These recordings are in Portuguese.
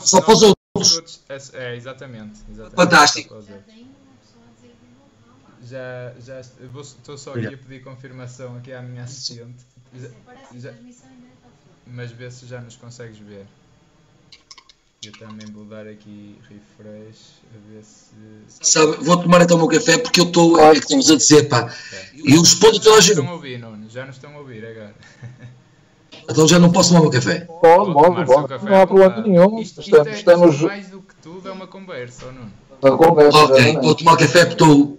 só, só para os outros. É, exatamente, exatamente. Fantástico. Já, já estou só aqui a pedir confirmação aqui à minha assistente. Já, já, mas vê se já nos consegues ver. Eu também vou dar aqui refresh a ver se. Sabe, vou tomar então o meu café porque eu estou. É que estamos a dizer, pá. E eu respondo toda a gente. Já nos estão a ouvir. Já nos estão a ouvir agora. Então já não posso tomar o meu café? Pode, pode, pode. Não há problema nenhum. Isto, isto estamos, é, estamos... mais do que tudo é uma conversa, ou não? Uma conversa. Ok, vou tomar café porque estou.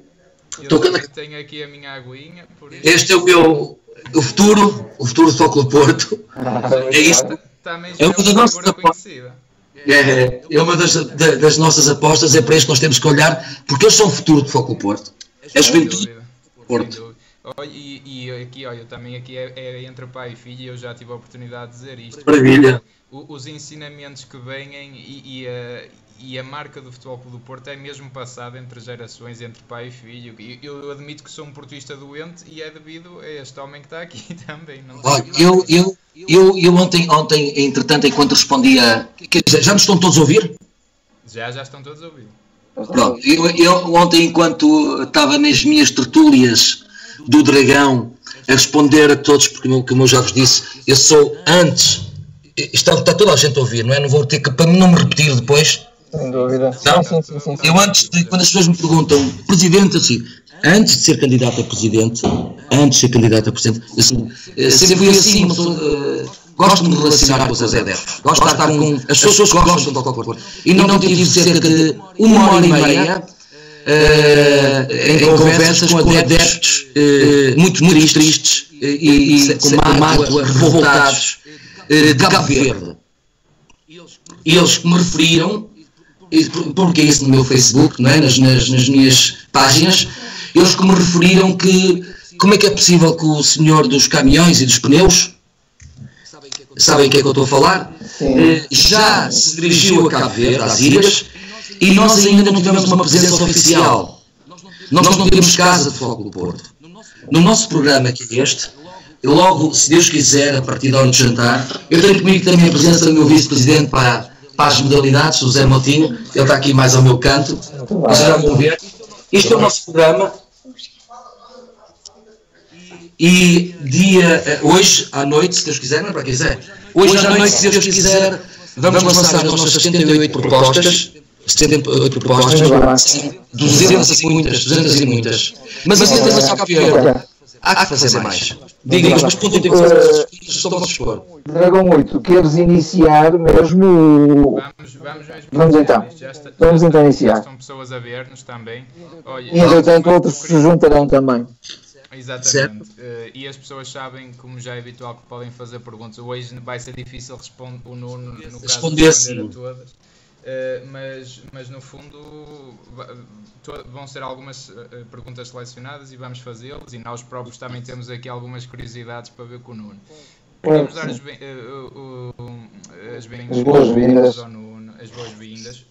Eu estou... tenho aqui a minha aguinha. Este é o meu. O futuro, o futuro do Foco do Porto. é isso. Também é uma das nossas apostas. É, é uma das, das, nossas apostas, é para isso que nós temos que olhar, porque eles são o futuro do Foco do Porto. É a juventude do Porto. E, e, aqui, olha, também aqui é, é, entre pai e filho, e eu já tive a oportunidade de dizer isto. Maravilha. Os ensinamentos que vêm e, e, a, e a marca do Futebol Clube do Porto é mesmo passada entre gerações, entre pai e filho. E eu admito que sou um portista doente e é devido a este homem que está aqui também. Não olha, eu, eu, eu, eu ontem, ontem, entretanto, enquanto respondia. Já nos estão todos a ouvir? Já, já estão todos a ouvir. Pronto, eu, eu ontem, enquanto estava nas minhas tertúlias do Dragão a responder a todos, porque, como eu já vos disse, eu sou antes. Está, está toda a gente a ouvir, não é? Não vou ter que, para não me repetir depois. Sem dúvida. Não? Sim, sim, sim, eu antes, de, quando as pessoas me perguntam, presidente, assim, antes de ser candidato a presidente, antes de ser candidato a presidente, assim, eh, sempre fui assim, uh, gosto de me relacionar com os adeptos, gosto de estar com as pessoas que gostam de qualquer coisa. E não, não tive cerca de uma hora e meia em conversas com adeptos uh, muito, muito tristes e, e com mágoa, revoltados de Cabo Verde. E eles me referiram, porque é isso no meu Facebook, não é? nas, nas, nas minhas páginas, eles que me referiram que como é que é possível que o senhor dos caminhões e dos pneus, sabem o que é que eu estou a falar? Sim. Já se dirigiu a Cabo Verde, às ilhas, e nós ainda não tivemos uma presença oficial. Nós não temos casa de fogo do Porto. No nosso programa, que é este, logo, se Deus quiser, a partir da hora de jantar, eu tenho comigo também a presença do meu vice-presidente para, para as modalidades, o Zé Motinho, ele está aqui mais ao meu canto, vocês já vão ver. Este é o nosso programa. E dia, eh, hoje à noite, se Deus quiser, não é para quiser, hoje à noite, se Deus quiser, vamos lançar as nossas 78 propostas 78 propostas, 200 e muitas, 200 e muitas. Mas assim tens a só campeão. Há que fazer mais. Diga-nos, mas ponto que fazer só vamos expor. Dragão 8, queres iniciar mesmo? Vamos, vamos, vamos então. Vamos então iniciar. Estão pessoas a ver-nos também. Olha, e entretanto outros se juntarão também. Exatamente. Uh, e as pessoas sabem, como já é habitual, que podem fazer perguntas. Hoje vai ser difícil responder o Nuno, no caso, responder a todas. Uh, mas, mas no fundo vão ser algumas uh, perguntas selecionadas e vamos fazê-las e nós próprios também temos aqui algumas curiosidades para ver com o Nuno. Queremos dar as, uh, as boas-vindas ao Nuno, as boas-vindas.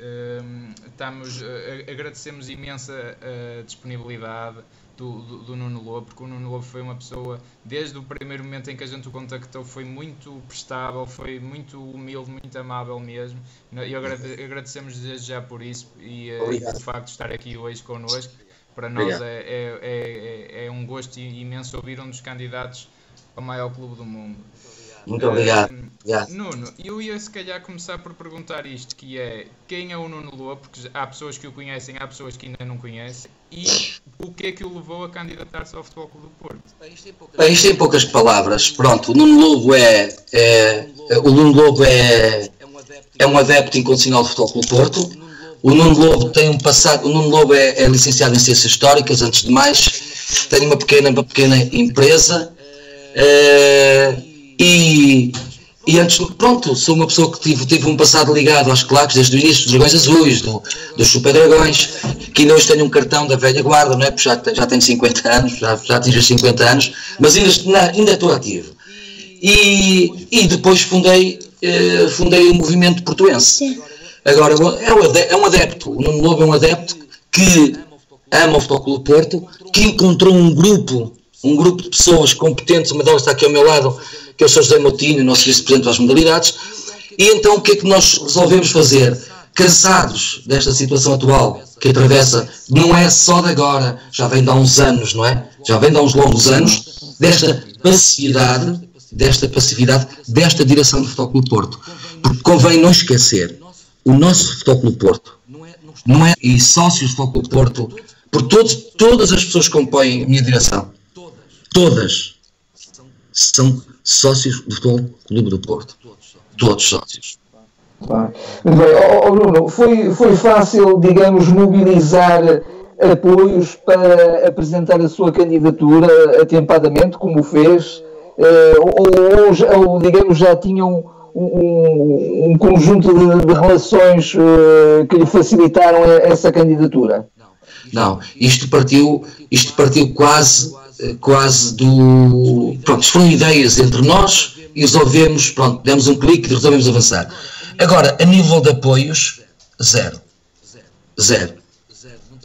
estamos, agradecemos imensa a disponibilidade, do, do, do, Nuno Lobo, porque o Nuno Lobo foi uma pessoa, desde o primeiro momento em que a gente o contactou, foi muito prestável, foi muito humilde, muito amável mesmo. E agrade, agradecemos desde já por isso e uh, pelo facto de estar aqui hoje connosco. Para nós é, é, é, é, um gosto imenso ouvir um dos candidatos ao maior clube do mundo. Muito obrigado. Uh, Nuno, eu ia se calhar começar por perguntar isto, que é quem é o Nuno Lobo, porque há pessoas que o conhecem, há pessoas que ainda não conhecem, e o que é que o levou a candidatar-se ao Futebol Clube do Porto? Bem, isto em poucas palavras. Pronto, o Nuno Lobo é, é, o Nuno Lobo é, é um adepto incondicional do Futebol Clube do Porto. O Nuno Lobo tem um passado, o Nuno Lobo é, é licenciado em Ciências Históricas, antes de mais, tem uma pequena, uma pequena empresa, é, e, e antes, pronto, sou uma pessoa que tive, tive um passado ligado aos claques desde o início, dos Dragões Azuis, do, dos Super Dragões, que ainda hoje tenho um cartão da velha guarda, não é? Porque já, já tenho 50 anos, já, já atingi 50 anos, mas ainda, ainda estou ativo. E, e depois fundei, eh, fundei o movimento portuense. Agora, é, é um adepto, o Nuno Lobo é um adepto que ama o Futebol Porto, que encontrou um grupo, um grupo de pessoas competentes, uma delas está aqui ao meu lado, que é o Sr. José Moutinho, nosso vice-presidente das modalidades, E então o que é que nós resolvemos fazer? Cansados desta situação atual que atravessa, não é só de agora, já vem de há uns anos, não é? Já vem de há uns longos anos, desta passividade, desta passividade, desta direção do Futebol Clube Porto. Porque convém não esquecer, o nosso Futebol Clube Porto, não é, e sócios do Futebol Clube Porto, por todos, todas as pessoas que compõem a minha direção, todas são sócios do Futebol Clube do Porto. Todos sócios. Bem, oh, Bruno, foi, foi fácil, digamos, mobilizar apoios para apresentar a sua candidatura atempadamente, como fez, eh, ou, ou, ou digamos, já tinham um, um conjunto de, de relações uh, que lhe facilitaram essa candidatura? Não, isto partiu, isto partiu quase, eh, quase do. Pronto, foram ideias entre nós e resolvemos, pronto, demos um clique e resolvemos avançar. Agora, a nível de apoios, zero. Zero.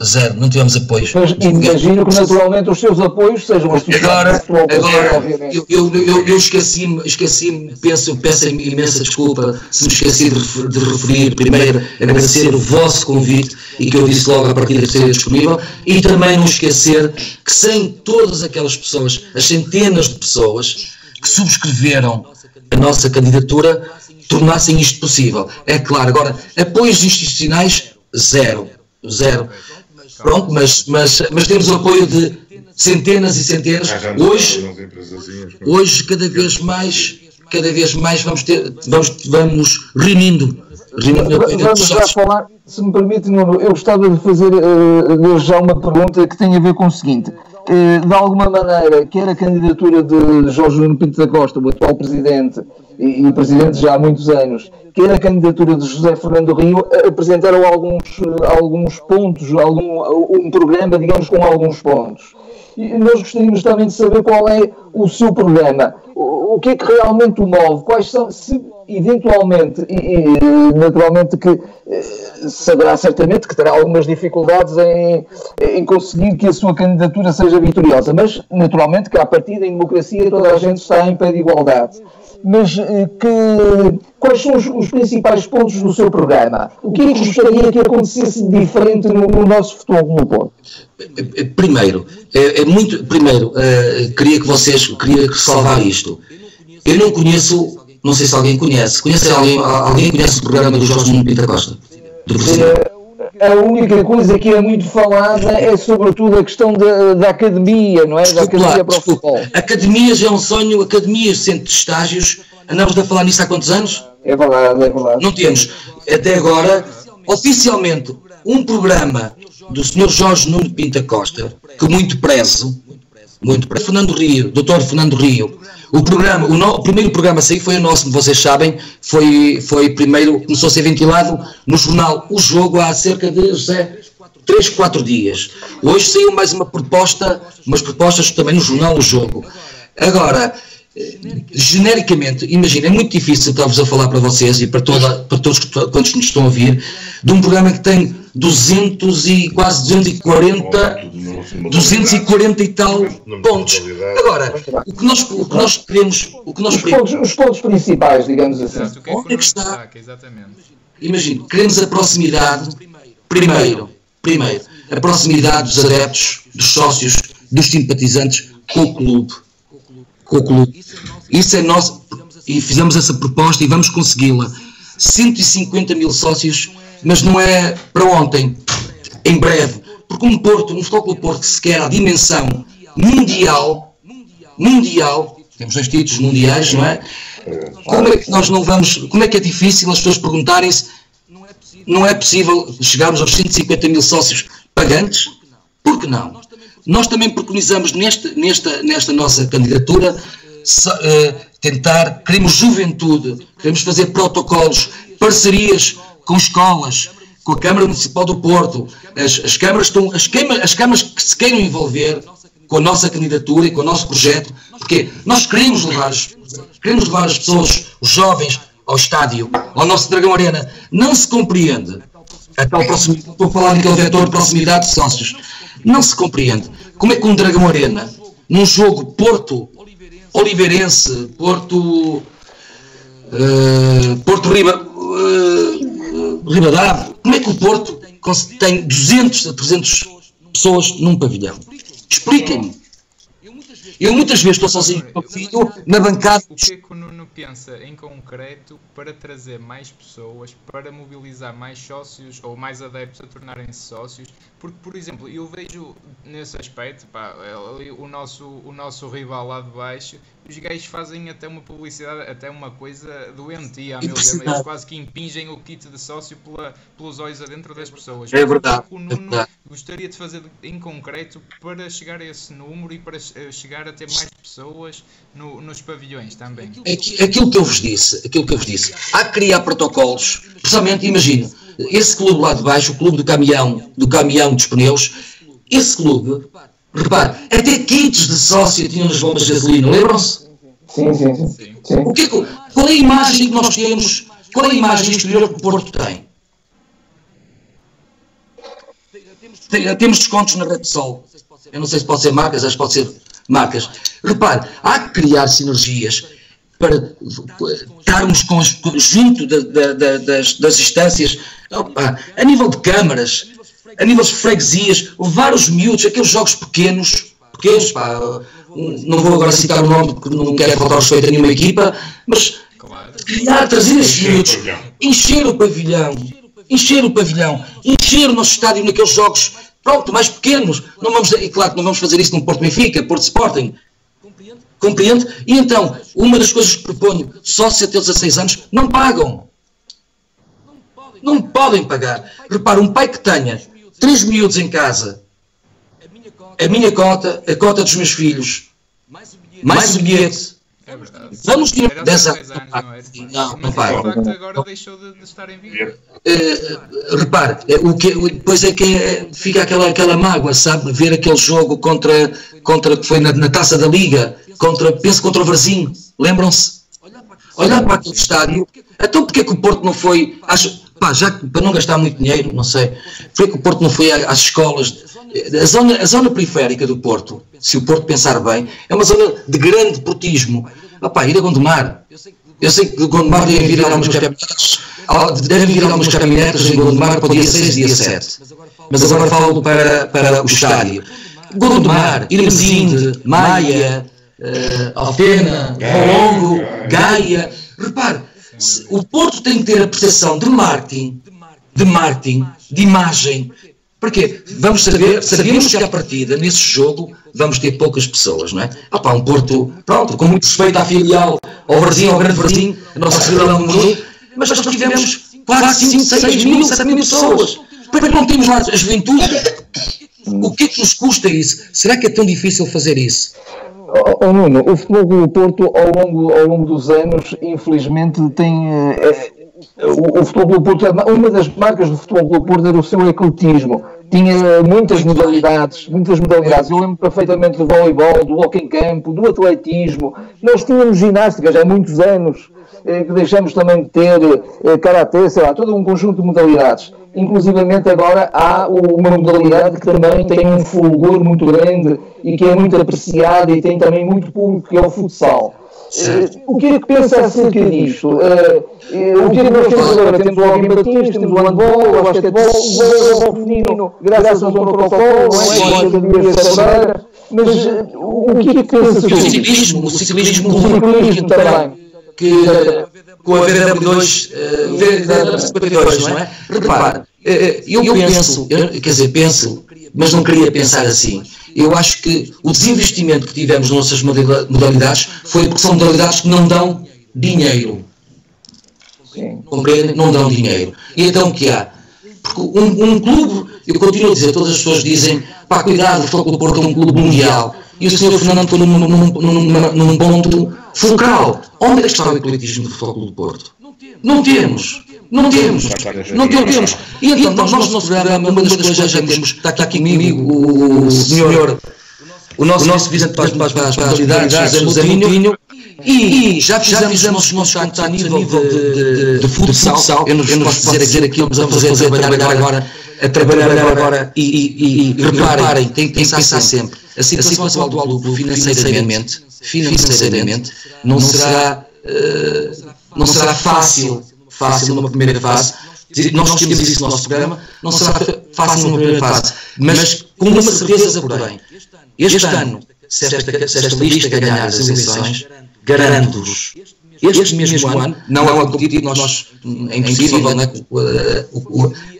Zero, não tivemos apoios. Mas imagino que naturalmente os seus apoios sejam as Agora, agora eu, eu, eu, eu esqueci-me, esqueci peço, peço imensa desculpa se me esqueci de, de referir primeiro, agradecer o vosso convite e que eu disse logo a partir de ser disponível e também não esquecer que sem todas aquelas pessoas, as centenas de pessoas que subscreveram a nossa candidatura, tornassem isto possível. É claro, agora, apoios institucionais, zero. Zero. Pronto, mas, mas, mas temos o apoio de centenas e centenas. Hoje, hoje cada vez mais, cada vez mais vamos ter, vamos, vamos reunindo. reunindo vamos já falar, se me permite, Nuno, eu gostava de fazer uh, já uma pergunta que tem a ver com o seguinte. Uh, de alguma maneira, quer a candidatura de Jorge Nuno Pinto da Costa, o atual presidente, e, e presidente já há muitos anos, quer a candidatura de José Fernando Rio, apresentaram alguns, alguns pontos, algum, um programa, digamos, com alguns pontos. E nós gostaríamos também de saber qual é o seu programa, o, o que é que realmente o move, quais são, se eventualmente, e, e naturalmente que eh, saberá certamente que terá algumas dificuldades em, em conseguir que a sua candidatura seja vitoriosa, mas naturalmente que à partida em democracia toda a gente está em pé de igualdade mas eh, que, quais são os, os, principais pontos do seu programa? O que é que gostaria que acontecesse diferente no, no nosso futebol no Porto? Primeiro, é, é muito, primeiro uh, queria que vocês, queria salvar isto. Eu não conheço, não sei se alguém conhece, conhece alguém, alguém conhece o programa do Jorge Nuno Pinta Costa? Do a única coisa que é muito falada é sobretudo a questão da, da academia, não é? Da academia para o futebol. Academias é um sonho, academias, centro de estágios. Andamos a falar nisso há quantos anos? É verdade, é verdade. Não temos, até agora, oficialmente, um programa do Sr. Jorge Nuno Pinta Costa, que muito prezo, muito prezo, Fernando Rio, Dr. Fernando Rio, o programa, o, no, o, primeiro programa a sair foi o nosso, vocês sabem, foi, foi primeiro, começou a ser ventilado no jornal O Jogo há cerca de José, 3, 4 dias. Hoje saiu mais uma proposta, umas propostas também no jornal O Jogo. Agora, genericamente, imagina, é muito difícil estar-vos a falar para vocês e para, toda, para todos quantos nos estão a ouvir, de um programa que tem 200 e quase 240, 240 e tal pontos. Agora, o que nós, o que nós queremos, o que nós os, pontos, os pontos principais, digamos assim. Onde é que está? Imagino, queremos a proximidade, primeiro, primeiro, a proximidade dos adeptos, dos sócios, dos simpatizantes com o clube. Com o clube. Isso é nosso, e fizemos essa proposta e vamos consegui-la. 150 mil sócios mas não é para ontem, em breve. Porque um Porto, um Futebol Porto que se quer a dimensão mundial, mundial, temos dois títulos mundiais, não é? Como é que nós não vamos, como é que é difícil as pessoas perguntarem-se, não é possível chegarmos aos 150 mil sócios pagantes? Por que não? Nós também preconizamos neste, nesta, nesta nossa candidatura uh, tentar, queremos juventude, queremos fazer protocolos, parcerias com escolas, com a Câmara Municipal do Porto, as, as, câmaras, estão, as, queima, as câmaras que se queiram envolver com a nossa candidatura e com o nosso projeto, porque nós queremos levar, queremos levar as pessoas, os jovens, ao estádio, ao nosso Dragão Arena. Não se compreende. A tal proximidade, estou a falar naquele vetor de proximidade de sócios, não se compreende como é que um Dragão Arena, num jogo Porto Oliveirense, Porto uh, Porto Riba, uh, como é que o Porto tem 200 a 300 pessoas num pavilhão? Expliquem-me. Eu muitas vezes estou sozinho filho na bancada. O que é que o Nuno pensa em concreto para trazer mais pessoas, para mobilizar mais sócios ou mais adeptos a tornarem-se sócios? Porque, por exemplo, eu vejo nesse aspecto, pá, ali, o, nosso, o nosso rival lá de baixo, os gajos fazem até uma publicidade, até uma coisa doentia, a meu ver. Eles quase que impingem o kit de sócio pela, pelos olhos adentro das pessoas. É verdade. O Nuno é gostaria de fazer em concreto para chegar a esse número e para chegar a ter mais pessoas no, nos pavilhões também. Aquilo que eu vos disse, aquilo que eu vos disse, há que criar protocolos, precisamente, imagina, esse clube lá de baixo, o clube do caminhão, do caminhão dos pneus, esse clube, repare, até kits de sócio tinham nas bombas de gasolina, lembram-se? Sim, sim, sim. sim. O que, qual é a imagem que nós temos, qual é a imagem exterior que o Porto tem? Temos descontos na Repsol. Eu não sei se pode ser marcas, acho que pode ser marcas. Repare, há que criar sinergias para estarmos com, junto da, da, das, das instâncias, opa, a nível de câmaras, a nível de freguesias, levar os miúdos, aqueles jogos pequenos, pequenos, pá, não vou agora citar o nome porque não quero faltar respeito a nenhuma equipa, mas criar, trazer esses miúdos, encher o pavilhão, encher o pavilhão, encher o nosso estádio naqueles jogos Pronto, mais pequenos. Não vamos, e claro que não vamos fazer isso no Porto Benfica, Porto Sporting. Compreende? E então, uma das coisas que proponho, sócios até 16 anos, não pagam. Não podem pagar. Repara, um pai que tenha três miúdos em casa, a minha cota, a cota dos meus filhos, mais o bilhete, é verdade. Vamos ter dessa. Não, não vai. agora deixou de, estar em vigor. Uh, repare, eh, o que, depois é que é, fica aquela, aquela mágoa, sabe? Ver aquele jogo contra, contra que foi na, na taça da Liga, contra, penso contra o Varzinho, lembram-se? Olhar para aquele estádio, então porque é que o Porto não foi, acho, pá, já para não gastar muito dinheiro, não sei, é que o Porto não foi às escolas, a zona, a zona periférica do Porto, se o Porto pensar bem, é uma zona de grande portismo. Opá, ir a Gondomar. Eu sei que Gondomar deve vir algumas caminhonetas, deve vir algumas caminhonetas em Gondomar para o dia 6 e dia 7. Mas agora falo para, para o estádio. Gondomar, Irmesinde, Maia, uh, Alfena, Longo, Gaia. Repare, o Porto tem que ter a percepção de marketing, de marketing, de imagem, porque vamos saber, sabemos que à partida, nesse jogo, vamos ter poucas pessoas, não é? Ah pá, um Porto, pronto, com muito respeito à filial, ao Brasil, ao Grande Brasil, a nossa cidadão mudou, mas nós tivemos 4, 5, 6 mil, 7 mil pessoas. Para que não temos lá a juventude? O que é que nos custa isso? Será que é tão difícil fazer isso? Oh, oh Nuno, o futebol do Porto ao longo, ao longo dos anos, infelizmente, tem. É, o, o Futebol do Porto, uma das marcas do Futebol do Porto era o seu ecletismo. Tinha muitas modalidades, muitas modalidades. Eu lembro perfeitamente do voleibol, do hockey em campo, do atletismo. Nós tínhamos ginástica já há muitos anos, eh, que deixamos também de ter eh, karatê, sei lá, todo um conjunto de modalidades. Inclusivamente agora há uma modalidade que também tem um fulgor muito grande e que é muito apreciada e tem também muito público, que é o futsal. Uh, o que é que pensa acerca disto? Uh, uh, o que é que nós temos agora? Temos o Alvin Martins, temos o handball, o basquetebol, o voleibol feminino, graças ao protocolo, não é? Com mas o que é que pensa sobre O ciclismo, o ciclismo, o ciclismo também. Que, com a VW2, VW52, não é? Repare, eu penso, quer dizer, penso, mas não queria pensar assim eu acho que o desinvestimento que tivemos nas nossas modalidades foi porque são modalidades que não dão dinheiro. Compreendem? Não dão dinheiro. E então o que há? Porque um, um, clube, eu continuo a dizer, todas as pessoas dizem, pá, cuidado, o Futebol Porto é um clube mundial. E o Sr. Fernando está num, num, num, num, ponto focal. Onde é que está o ecletismo do Futebol do Porto? Não temos. Não temos. Não temos. E então, nós, no nosso programa, uma das coisas já temos, está aqui comigo o senhor, o nosso, o nosso Vicente Paz para as modalidades, José Moutinho, e já fizemos, já fizemos os nossos contactos a nível de, de, de, futsal. Eu não vos posso dizer aquilo que estamos a fazer, trabalhar agora, a trabalhar agora, e, e, e, reparem, tem que pensar sempre, a situação do clube financeiramente, financeiramente, não será não será fácil, fácil numa primeira fase. Nós temos isso no nosso programa, não será fácil numa primeira fase, mas com uma certeza, porém, este ano, se esta, se esta lista ganhar as eleições, garanto-vos este mesmo ano, não é um competitivo, nós, é impossível, né?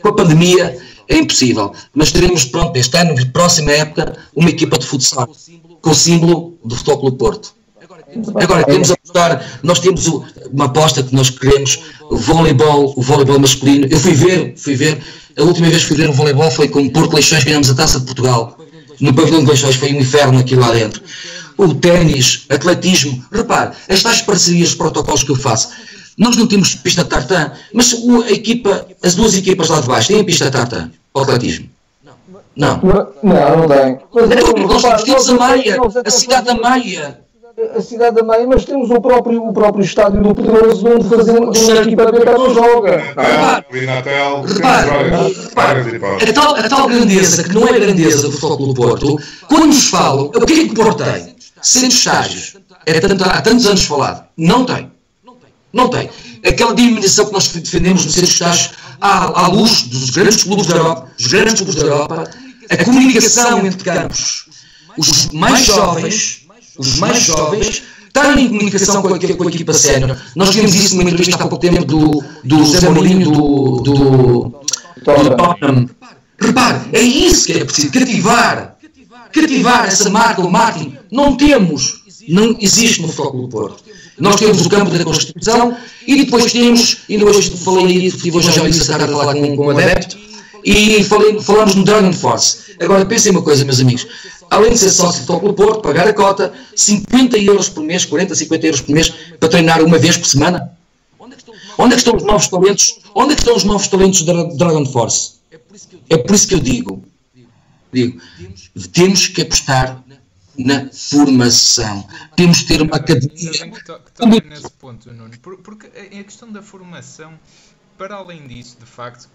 com a pandemia é impossível, mas teremos, pronto, este ano, próxima época, uma equipa de futsal com o símbolo do Futebol Clube Porto. Agora, temos a apostar, nós temos uma aposta que nós queremos, o voleibol, o voleibol masculino. Eu fui ver, fui ver, a última vez que fui ver um voleibol foi com o Porto Leixões, ganhamos a Taça de Portugal. No pavilhão de Leixões foi um inferno aqui lá dentro o ténis, atletismo. Repare, estas parcerias, os protocolos que eu faço, nós não temos pista tartan, mas a equipa, as duas equipas lá de baixo têm pista tartan para o atletismo. Não. Não, não tem. Então, nós temos a Maia, a cidade da Maia. A cidade da Maia, mas temos o próprio, o próprio estádio do Pedroso onde fazemos onde a equipa B não joga. Repare, repare, a tal, a tal grandeza, que não é a grandeza do Futebol do Porto, quando nos falam, o que é que o Porto tem? Centros estágios. É tanto, há tantos anos falado. Não tem. Não tem. Aquela diminuição que nós defendemos no centro estágios à, à luz dos grandes clubes da Europa, os grandes clubes da Europa, a comunicação entre campos. Os mais jovens, os mais jovens, têm comunicação com a, com a equipa sénior. Nós vimos isso numa entrevista há pouco tempo do, do Zé Mourinho, do, do, do Tottenham. Repare, é isso que é preciso, cativar cativar essa marca, o marketing. Não temos, não existe no Futebol do Porto. Nós temos o campo da Constituição e depois temos, ainda hoje falei aí, tive hoje já disse a falar com, com um adepto, e falei, falamos no Dragon Force. Agora pensem uma coisa, meus amigos, além de ser sócio do Futebol do Porto, pagar a cota, 50 euros por mês, 40, 50 euros por mês, para treinar uma vez por semana. Onde é que estão os novos talentos? Onde é que estão os novos talentos da Dragon Force? É por isso que eu digo, digo, temos que apostar na formação. Temos que ter uma academia. Toca nesse ponto, Nuno, porque a questão da formação, para além disso, de facto,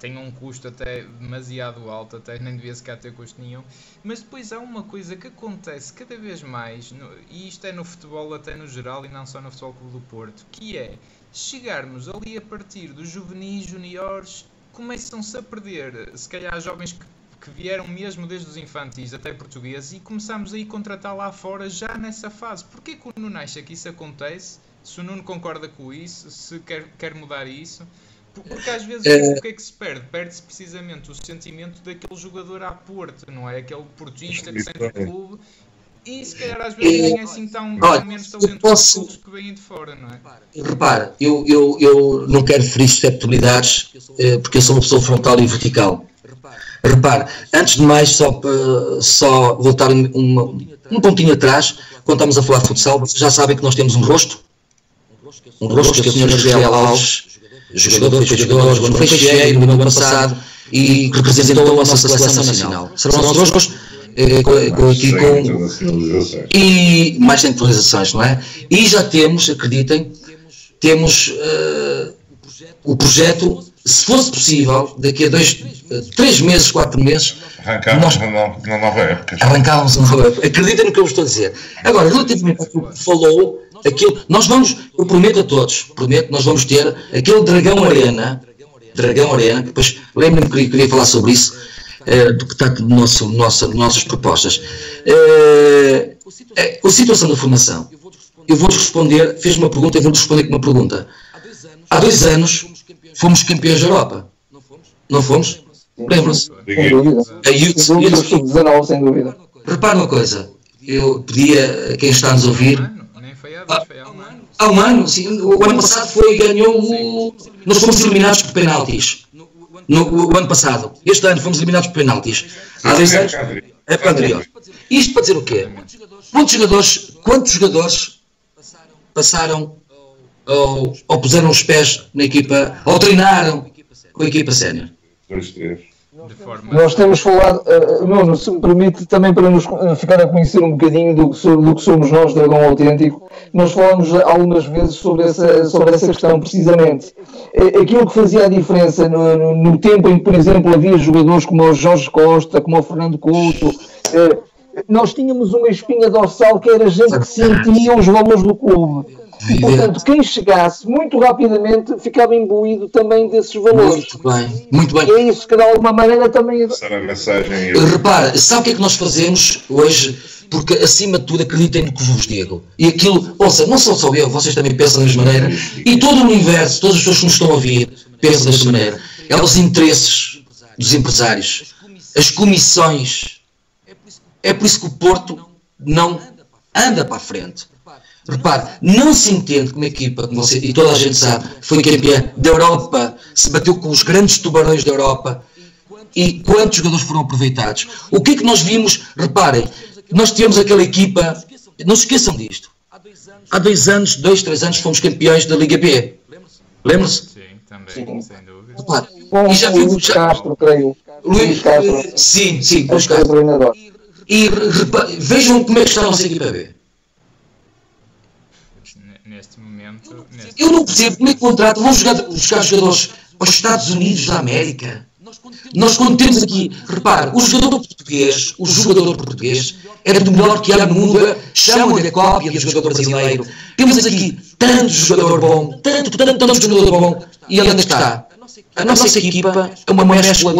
tem um custo até demasiado alto, até nem devia sequer ter custo nenhum. Mas depois há uma coisa que acontece cada vez mais, no, e isto é no futebol até no geral e não só no Futebol Clube do Porto, que é chegarmos ali a partir dos juvenis, juniores, começam-se a perder, se calhar jovens que que vieram mesmo desde os infantis até portugueses e começamos aí a contratar lá fora já nessa fase. Porquê que o Nuno acha que isso acontece? Se o Nuno concorda com isso, se quer, quer mudar isso? Porque às vezes é... o que é que se perde? Perde-se precisamente o sentimento daquele jogador à Porto, não é? Aquele portista que sente o clube e se calhar às vezes nem é assim tão, Olha, menos talentoso posso... que vêm de fora, não é? Repara, eu, eu, eu não quero ferir susceptibilidades eh, porque eu sou uma pessoa frontal e vertical. Repare, antes de mais, só, só voltar uma, um pontinho atrás, quando estamos a falar de futsal, vocês já sabem que nós temos um rosto, um rosto que é o Sr. José Alves, jogador, foi jogador, jogou no Fecheiro no ano passado e representou a nossa seleção nacional. Serão nossos rostos eh, com, aqui com e mais centralizações, não é? E já temos, acreditem, temos uh, o projeto se fosse possível, daqui a dois, três meses, quatro meses, arrancávamos nós, uma nova época. Arrancávamos uma nova época. Acreditem no que eu estou a dizer. Agora, relativamente ao que falou, aquilo, nós vamos, eu prometo a todos, prometo, nós vamos ter aquele Dragão Arena, Dragão Arena, depois lembro-me que queria falar sobre isso, uh, do que está no nosso, nossa, nossas propostas. Uh, uh, a situação da formação. Eu vou-te responder, fez uma pergunta, eu vou-te responder com uma pergunta. Há dois anos fomos campeões da Europa. Não fomos? Lembram-se? A Youth, sem dúvida, sub-19, sem dúvida. Repara uma coisa, eu pedia a quem está a nos ouvir. Há um ano, sim. O ano passado foi, ganhou o. Nós fomos eliminados por penaltis. No, o, o ano passado. Este ano fomos eliminados por penaltis. Há dois anos. É para anterior. Isto para dizer o quê? Quantos jogadores, quantos jogadores passaram ou, ou puseram os pés na equipa, ou treinaram com a equipa sénior? Nós temos falado, uh, Nuno, se me permite, também para nos uh, ficar a conhecer um bocadinho do, do que somos nós, Dragão Autêntico, nós falamos algumas vezes sobre essa, sobre essa questão, precisamente. Aquilo que fazia a diferença no, no, no tempo em que, por exemplo, havia jogadores como o Jorge Costa, como o Fernando Couto, uh, nós tínhamos uma espinha dorsal que era gente que sentia os valores do clube E, portanto, quem chegasse muito rapidamente ficava imbuído também desses valores. Muito bem, muito bem. E é isso que de alguma maneira também. Será a mensagem. Repara, sabe o que é que nós fazemos hoje? Porque acima de tudo acreditem no que vos digo. E aquilo, ouça, não sou só eu, vocês também pensam da mesma maneira. E todo o universo, todas as pessoas que nos estão a ouvir, pensam desta maneira. É os interesses dos empresários, as comissões. É por isso que o Porto não anda para a frente. Repare, não se entende como equipa, como você, e toda a gente sabe, foi campeã da Europa, se bateu com os grandes tubarões da Europa. E quantos jogadores foram aproveitados? O que é que nós vimos? Reparem, nós tivemos aquela equipa, não se esqueçam disto. Há dois anos, dois, três anos, fomos campeões da Liga B. Lembram-se? Sim, também, sim. sem dúvida. Repare, Com e já vimos. Luís já- Castro, creio. Luís, Castro. sim, sim, Luís Castro. E repa- vejam como é que está a nossa equipa B. Neste momento. Neste... Eu não percebo como é que contratam, vão jogar, buscar jogadores aos Estados Unidos da América. Nós quando temos aqui, repare, o jogador português, o jogador português é do melhor que há no mundo, chamam-lhe a cópia do jogador brasileiro. Temos aqui tanto jogador bom, tanto, tanto, tanto jogador bom, e é que está? A nossa equipa é uma mescla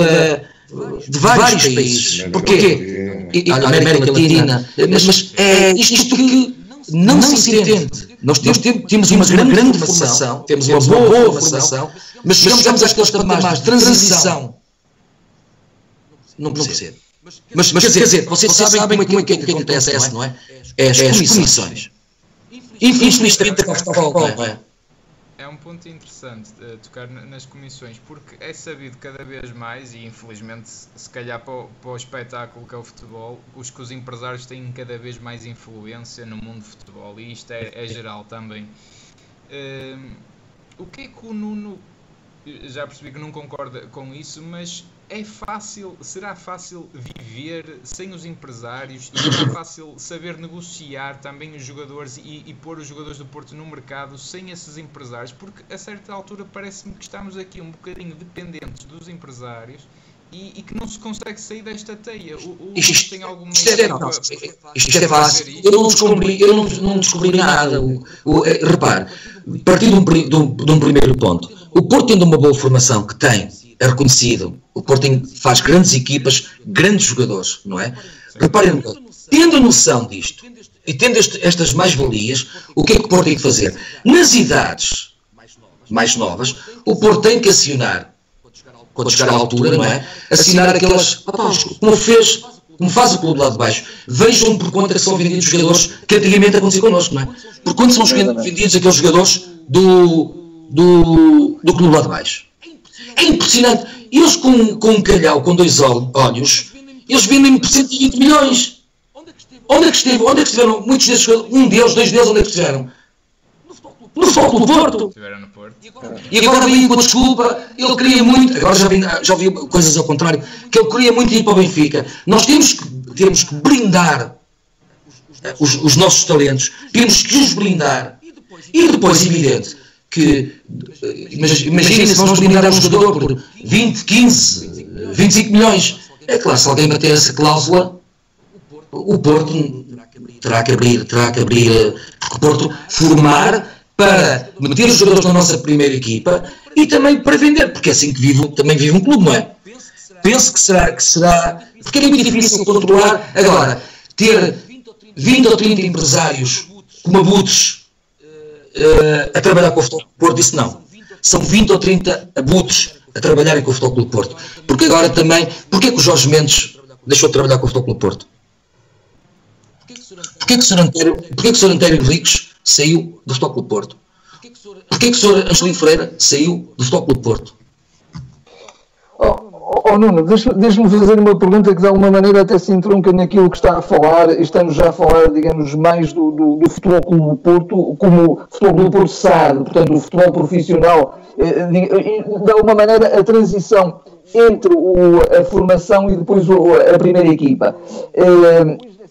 de vários países. Porquê? E- a América Latina. Mas é isto que não se entende. Nós temos, temos, temos uma grande formação, temos uma boa formação, mas chegamos àqueles patamares de transição. Não percebo. Mas, mas quer dizer, vocês sabem como é como é que, que acontece, não é? É as comissões. Infelizmente, cá está não é? É um ponto interessante eh, tocar na- nas comissões, porque é sabido cada vez mais, e infelizmente, se calhar para o, para o espetáculo que é o futebol, os que os empresários têm cada vez mais influência no mundo do futebol, e isto é, é geral também. Hum, o que é que o Nuno. Já percebi que não concorda com isso, mas é fácil, será fácil viver sem os empresários será fácil saber negociar também os jogadores e, e pôr os jogadores do Porto no mercado sem esses empresários? Porque a certa altura parece-me que estamos aqui um bocadinho dependentes dos empresários e, e que não se consegue sair desta teia. O, o Isto, tem alguma isto, é, não, isto é fácil. Eu não descobri, eu não, não descobri nada. O, o, é, repare, partir de um, de, um, de um primeiro ponto. O Porto tendo uma boa formação que tem, é reconhecido. O Porto faz grandes equipas, grandes jogadores, não é? Reparem, tendo noção disto e tendo este- estas mais-valias, o que é que o Porto tem que fazer? Nas idades mais novas, o Porto tem que acionar quando chegar à altura, não é? Assinar aquelas. Opá, como fez, como faz o clube lá de baixo. Vejam por conta que são vendidos jogadores que antigamente acontecia connosco, não é? Por quanto são vendidos aqueles jogadores do, do, do clube lá de baixo? É impressionante. Eles com, com um calhau, com dois ol- olhos, eles vendem por 120 milhões. Onde é que esteve? Onde é que estiveram? Muitos desses jogadores, um deles, dois deles, onde é que estiveram? No Futebol Clube do Porto. Estiveram no Porto. E agora vem com a desculpa, ele queria muito, agora já, vi, já ouvi coisas ao contrário, que ele queria muito ir para o Benfica. Nós temos que, temos que blindar eh, os, os nossos talentos, temos que os blindar. E depois, evidente, que imag- imagina se vamos blindar um jogador por 20, 15, eh, 25 milhões. É claro, se alguém bater essa cláusula, o Porto terá que abrir, terá que abrir, porque o Porto formar para meter os jogadores na nossa primeira equipa e também para vender, porque é assim que vive, também vive um clube, não é? Penso que será, que será, porque é muito difícil controlar. Agora, ter 20 ou 30 empresários como abutres eh, a trabalhar com o Futebol Porto, isso não. São 20 ou 30 abutres a trabalharem com o Futebol Clube Porto. Porque agora também, porque é que o Jorge Mendes deixou de trabalhar com o Futebol Clube Porto? Porquê que o Sr. Antério, porquê que o Sr. Antério Henriques saiu do Futebol Clube Porto? Porquê que o Sr. Angelino Freira saiu do Futebol Clube Porto? Oh, oh, oh, Nuno, deixa- deixa-me fazer uma pergunta que de alguma maneira até se entronca naquilo que está a falar. Estamos já a falar, digamos, mais do, do, do Futebol do Porto, como Futebol do Porto SAD, portanto, o futebol profissional. Eh, de, e, de alguma maneira, a transição entre o- a formação e depois a primeira equipa.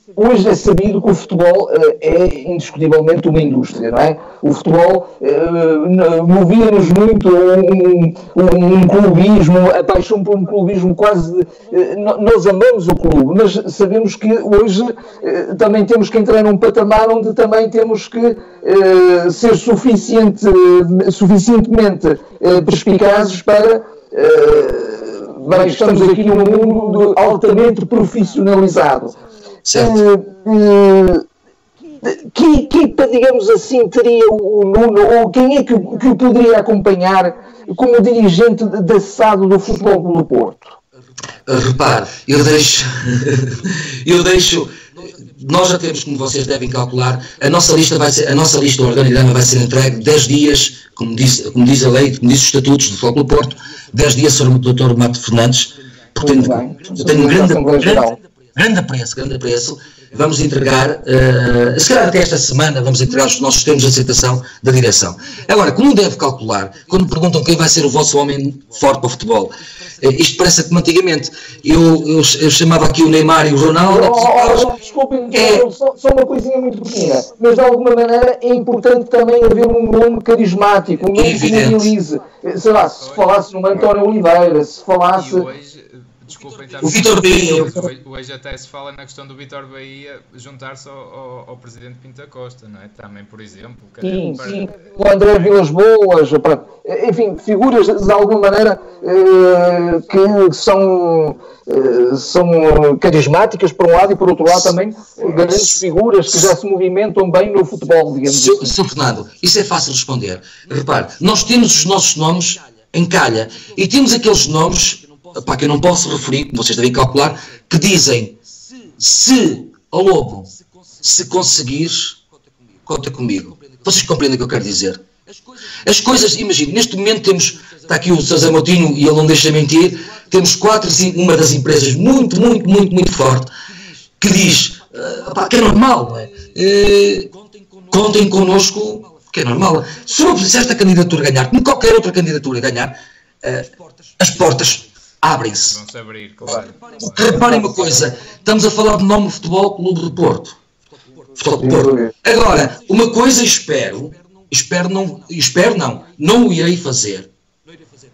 Eh, hoje é sabido que o futebol uh, é indiscutivelmente uma indústria, não é? O futebol uh, movia-nos muito um, um, um, clubismo, a paixão por um clubismo quase. Uh, nós amamos o clube, mas sabemos que hoje uh, também temos que entrar num patamar onde também temos que ser suficiente, suficientemente perspicazes para. bem, estamos aqui num mundo altamente profissionalizado que equipa, digamos assim, teria o Nuno, ou quem é que, que o poderia acompanhar como dirigente da SAD do Futebol do Porto? Repare, eu deixo, eu deixo, nós já temos, como vocês devem calcular, a nossa lista vai ser, a nossa lista organigrama vai ser entregue 10 dias, como diz, como diz a lei, como diz os estatutos do Futebol do Porto, 10 dias sobre o Dr. Mato Fernandes, portanto, eu tenho um grande, grande, grande apreço, grande apreço. Vamos entregar, uh, se calhar até esta semana, vamos entregar os nossos termos de aceitação da direção. Agora, como deve calcular, quando me perguntam quem vai ser o vosso homem forte para o futebol, uh, isto parece como antigamente. Eu, eu, eu, chamava aqui o Neymar e o Ronaldo. Oh, oh, oh, desculpem, é... só, só, uma coisinha muito pequena, mas de alguma maneira é importante também haver um nome carismático, um nome que mobilize. Sei lá, se falasse no António Oliveira, se falasse Desculpem, o Vitor Bahia. Até se fala na questão do Vitor Bahia juntar-se ao, ao, ao, presidente Pinta Costa, não é? Também, por exemplo. Sim, para... sim. O André Vilas Boas, enfim, figuras de alguma maneira eh, que são, eh, são carismáticas por um lado e por outro lado também grandes figuras que já se movimentam bem no futebol, digamos Sr. assim. Sr. Fernando, isso é fácil de responder. Repare, nós temos os nossos nomes em calha e temos aqueles nomes pá, que eu não posso referir, vocês devem calcular, que dizem se, ao lobo, se conseguires, conta comigo. Vocês compreendem o que eu quero dizer? As coisas, imagine, neste momento temos, está aqui o César Moutinho e ele não deixa mentir, temos quatro, uma das empresas muito, muito, muito, muito forte, que diz, uh, pá, que é normal? Uh, contem connosco, que é normal. Se eu esta candidatura ganhar, como qualquer outra candidatura ganhar, uh, as portas abrem-se. Vão-se abrir, claro. Reparem uma coisa, estamos a falar do nome Futebol Clube do Porto. Futebol do Porto. Agora, uma coisa espero, espero não, espero não, não o irei fazer.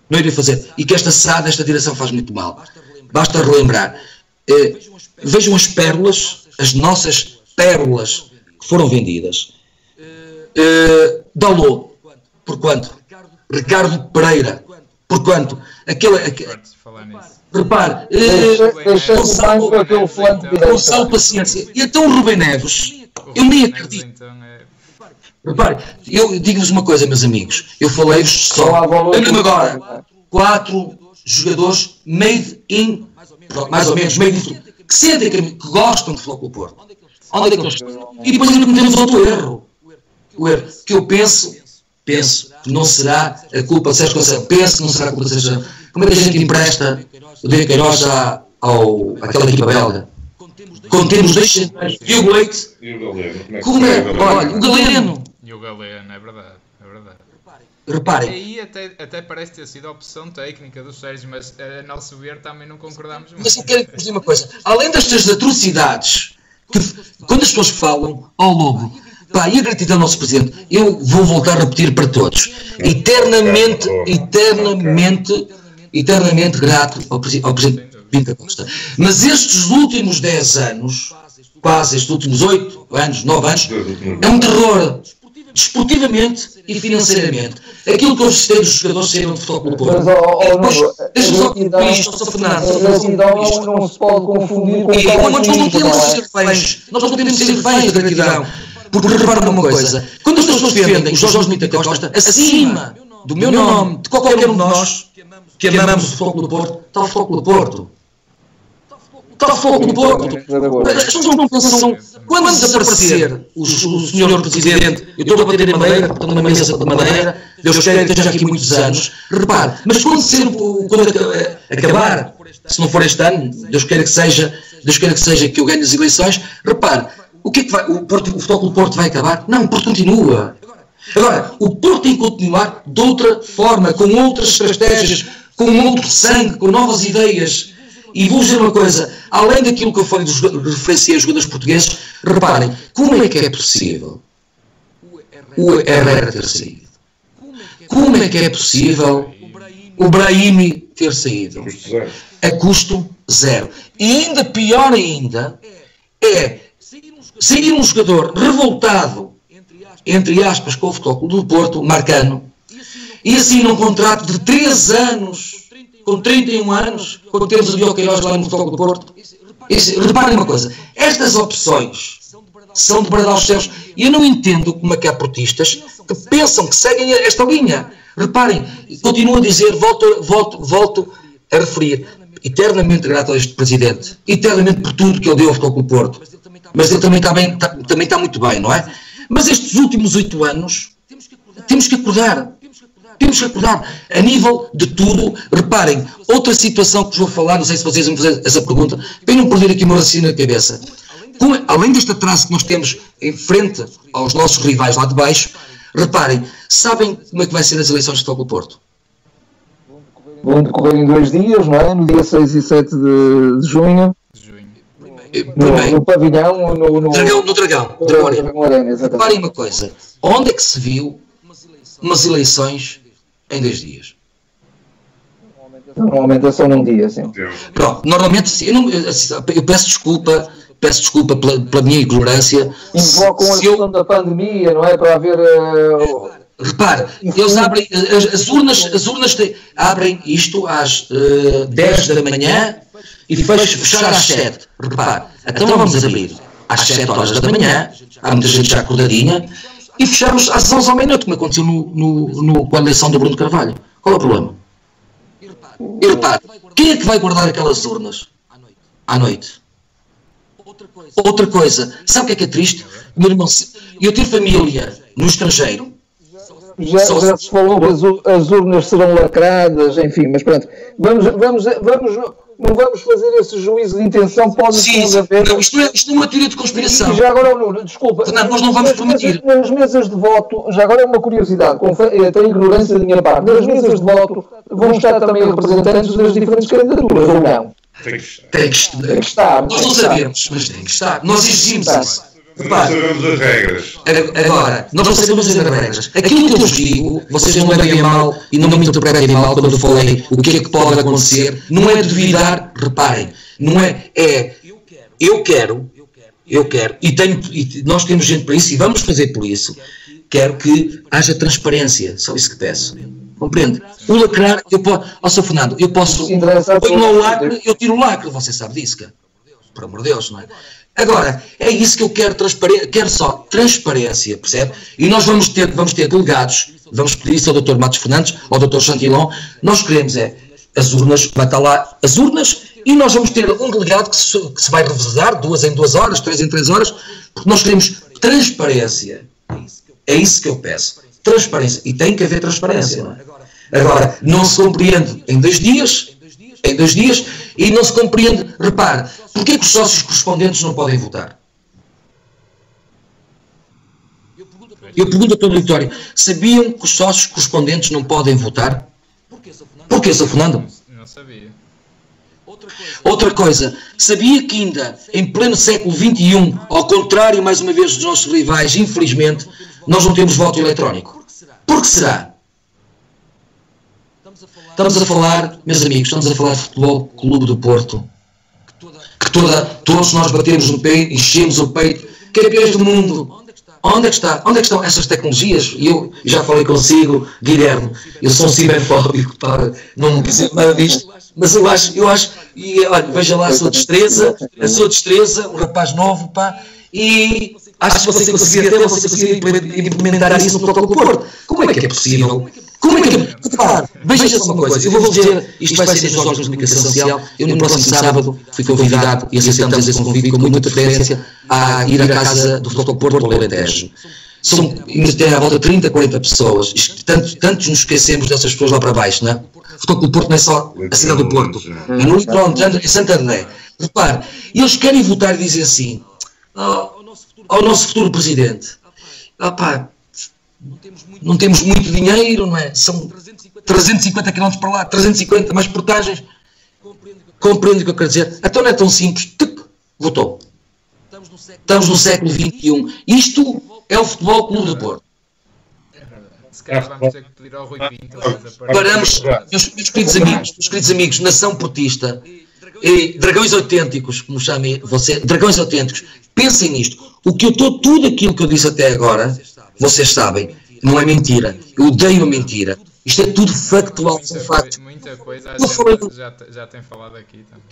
Não irei fazer. E que esta SAD, esta direção faz muito mal. Basta relembrar. Eh, vejam as pérolas, as nossas pérolas que foram vendidas. Eh, Dalô, por quanto? Ricardo Pereira, por quanto? Aquele, aquele, repare, com sal paciência. E então o Rubem Neves, eu nem acredito. Então, é- repare, eu digo-vos uma coisa, meus amigos. Eu falei-vos só, mesmo agora, quatro jogadores made in, mais ou menos, made in, que sentem, que, que gostam de futebol Porto. Onde é que nós... E depois ainda cometemos outro erro. O erro que eu penso penso que não será a culpa de Sérgio Conceição, penso que não será a culpa de Sérgio Como é que a gente empresta o Diego Queiroz ao, àquela equipa belga? Quando temos dois centrais e o Leite. E o Galeno. Como é? Olha, o Galeno. E o Galeno, é verdade. É verdade. Reparem. E aí até, até parece ter sido a opção técnica do Sérgio, mas a nosso ver também não concordamos muito. Mas eu quero dizer uma coisa. Além destas atrocidades, que, quando as pessoas falam ao lobo, Pá, e a gratidão ao nosso Presidente, eu vou voltar a repetir para todos, eternamente, eternamente, eternamente grato ao, ao Presidente Pinta Costa. Mas estes últimos 10 anos, quase estes últimos 8 anos, 9 anos, é um terror, desportivamente e financeiramente. Aquilo que eu citei dos jogadores saíram de futebol pelo Porto. Deixa-me só concluir isto, Sr. Fernando. Não se pode confundir com o Nós não temos ser reféns, nós não podemos ser reféns da gratidão. Porque repara uma coisa, quando as pessoas defendem o Jorge Mita Costa acima do meu nome, de qualquer um de nós que amamos o Foco do Porto, está o Foco do Porto. Está o Foco do Porto. As pessoas não pensam, quando desaparecer o, o senhor Presidente, eu estou a bater em madeira, estou numa mesa de madeira, Deus queira que esteja aqui muitos anos, repare, mas quando, ser, quando acabar, se não for este ano, Deus queira que seja, Deus queira que seja que eu ganhe as eleições, repare, o que é que vai, o, Porto, o Futebol do Porto vai acabar? Não, o Porto continua. Agora, o Porto tem que continuar de outra forma, com outras estratégias, com outro sangue, com novas ideias. E vou dizer uma coisa, além daquilo que eu falei dos referenciei aos jogadores portugueses, reparem, como é que é possível o Herrera ter saído? Como é que é possível o Brahimi ter saído? A custo zero. E ainda pior ainda é sair um jogador revoltado, entre aspas, com o Futebol do Porto, Marcano, e assim num contrato de 3 anos, com 31 anos, quando temos o Diogo Queiroz lá no Futebol do Porto. Esse, reparem uma coisa, estas opções são de bradar os céus. E eu não entendo como é que há portistas que pensam que seguem esta linha. Reparem, continuo a dizer, volto, volto, volto a referir, eternamente grato a este Presidente, eternamente por tudo que ele deu ao Futebol do Porto. Mas ele também está, bem, está, também está muito bem, não é? Mas estes últimos oito anos, temos que acordar. Temos que acordar. A nível de tudo, reparem, outra situação que vou falar, não sei se vocês vão fazer essa pergunta, para não perder aqui uma raciocínio na cabeça. Com, além deste atraso que nós temos em frente aos nossos rivais lá de baixo, reparem, sabem como é que vai ser as eleições de Futebol Porto? Vão decorrer em dois dias, não é? No dia 6 e 7 de, de junho. No, no, pavilhão, no, no, dragão, no Dragão, no Dragão Arena. Reparem uma coisa, onde é que se viu umas eleições em dois dias. Normalmente é só num dia, sim. Pronto, normalmente, eu, não, eu peço desculpa, peço desculpa pela, pela minha ignorância. Invocam a questão eu... da pandemia, não é? Para haver. Uh... Repare, eles abrem, as, as urnas, as urnas de, abrem isto às uh, eh, 10 da manhã e depois fechar às 7. Repare, então vamos abrir às 7 horas da manhã, há muita gente já acordadinha, e fechamos às 11 da meia-noite, como aconteceu no, no, no, com a eleição do Bruno Carvalho. Qual é o problema? E repare, quem é que vai guardar aquelas urnas à noite? Outra coisa, sabe o que é que é triste? Meu irmão, eu tenho família no estrangeiro. Já, já se falou que as, as urnas serão lacradas, enfim, mas pronto. Vamos, vamos, vamos não vamos fazer esse juízo de intenção, pode sim, sim. haver. Não, isto, é, isto é uma teoria de conspiração. E já agora, Nuno, desculpa. Fernando, nós não vamos nas permitir. Mesas, nas mesas de voto, já agora é uma curiosidade, até ignorância da minha parte, nas mesas de voto vão estar também representantes das diferentes candidaturas, ou não? Tem que, tem que estar. Nós não sabemos, mas tem que estar. Nós exigimos isso. Repare, não sabemos as regras. Agora, nós não sabemos as regras. Aquilo que eu vos digo, vocês não levem a mal e não me interpretem mal quando eu falei o que é que pode acontecer. Não é duvidar, reparem, não é, é eu quero, eu quero, e, tenho, e nós temos gente para isso e vamos fazer por isso. Quero que haja transparência, só isso que peço. Compreende? O lacrar, eu posso, ó Sr. Fernando, eu posso, ponho o lacre, eu tiro o lacre, você sabe disso, cara. Por amor de Deus, não é? Agora, é isso que eu quero, quero só transparência, percebe? E nós vamos ter, vamos ter delegados, vamos pedir isso ao Dr. Matos Fernandes, ao Dr. Chantilon, nós queremos é as urnas, vai estar lá as urnas, e nós vamos ter um delegado que se, que se vai revezar, duas em duas horas, três em três horas, porque nós queremos transparência. É isso que eu peço. Transparência. E tem que haver transparência, não é? Agora, não se compreende em dois dias, em dois dias, e não se compreende, repare, porquê que os sócios correspondentes não podem votar? Eu pergunto a todo o auditório, sabiam que os sócios correspondentes não podem votar? Porquê, Sr. Fernando? Não sabia. Outra coisa, sabia que ainda em pleno século XXI, ao contrário, mais uma vez, dos nossos rivais, infelizmente, nós não temos voto eletrónico? Por que será? Estamos a falar, meus amigos, estamos a falar de Futebol Clube do Porto. Que toda, todos nós batemos no peito, enchemos o peito, campeões do mundo. Onde é que está? Onde é que estão essas tecnologias? E eu já falei consigo, Guilherme, eu sou um ciberfóbico, pá, não dizer nada disto, mas eu acho, eu acho, e olha, veja lá a sua destreza, a sua destreza, um rapaz novo, pá, e acho que você conseguia até você conseguir implementar isso no protocolo do Porto. Como é que é possível? Como é que. Veja só uma coisa, eu vou dizer, isto vai ser nos órgãos de comunicação social. Eu, no próximo sábado, fui convidado e aceitamos esse convite com muita frequência a ir à casa do Futebol Porto ao Alentejo. São até à volta de 30, 40 pessoas. Tanto, tantos nos esquecemos dessas pessoas lá para baixo, não é? Futebol Porto não é só a cidade do Porto, é no Litoral, em Santander. Repare, eles querem votar e dizem assim ao, ao nosso futuro presidente. Ah, pá, não temos muito dinheiro, não é? São 350 km para lá, 350 mais portagens. Compreende o que eu quero dizer? Então não é tão simples. Tuc, votou. Estamos no século XXI. Isto é o Futebol Clube do Porto. Se calhar vamos ter que pedir ao Rui Pinto. Paramos, meus, meus queridos amigos, meus queridos amigos, nação portista, e dragões autênticos, como chamem você, dragões autênticos, pensem nisto. O que eu estou, tudo aquilo que eu disse até agora, vocês sabem, não é mentira. Eu odeio a mentira. Isto é tudo factual, são factos. Muita coisa, Eu falei do- já, já tem falado aqui também.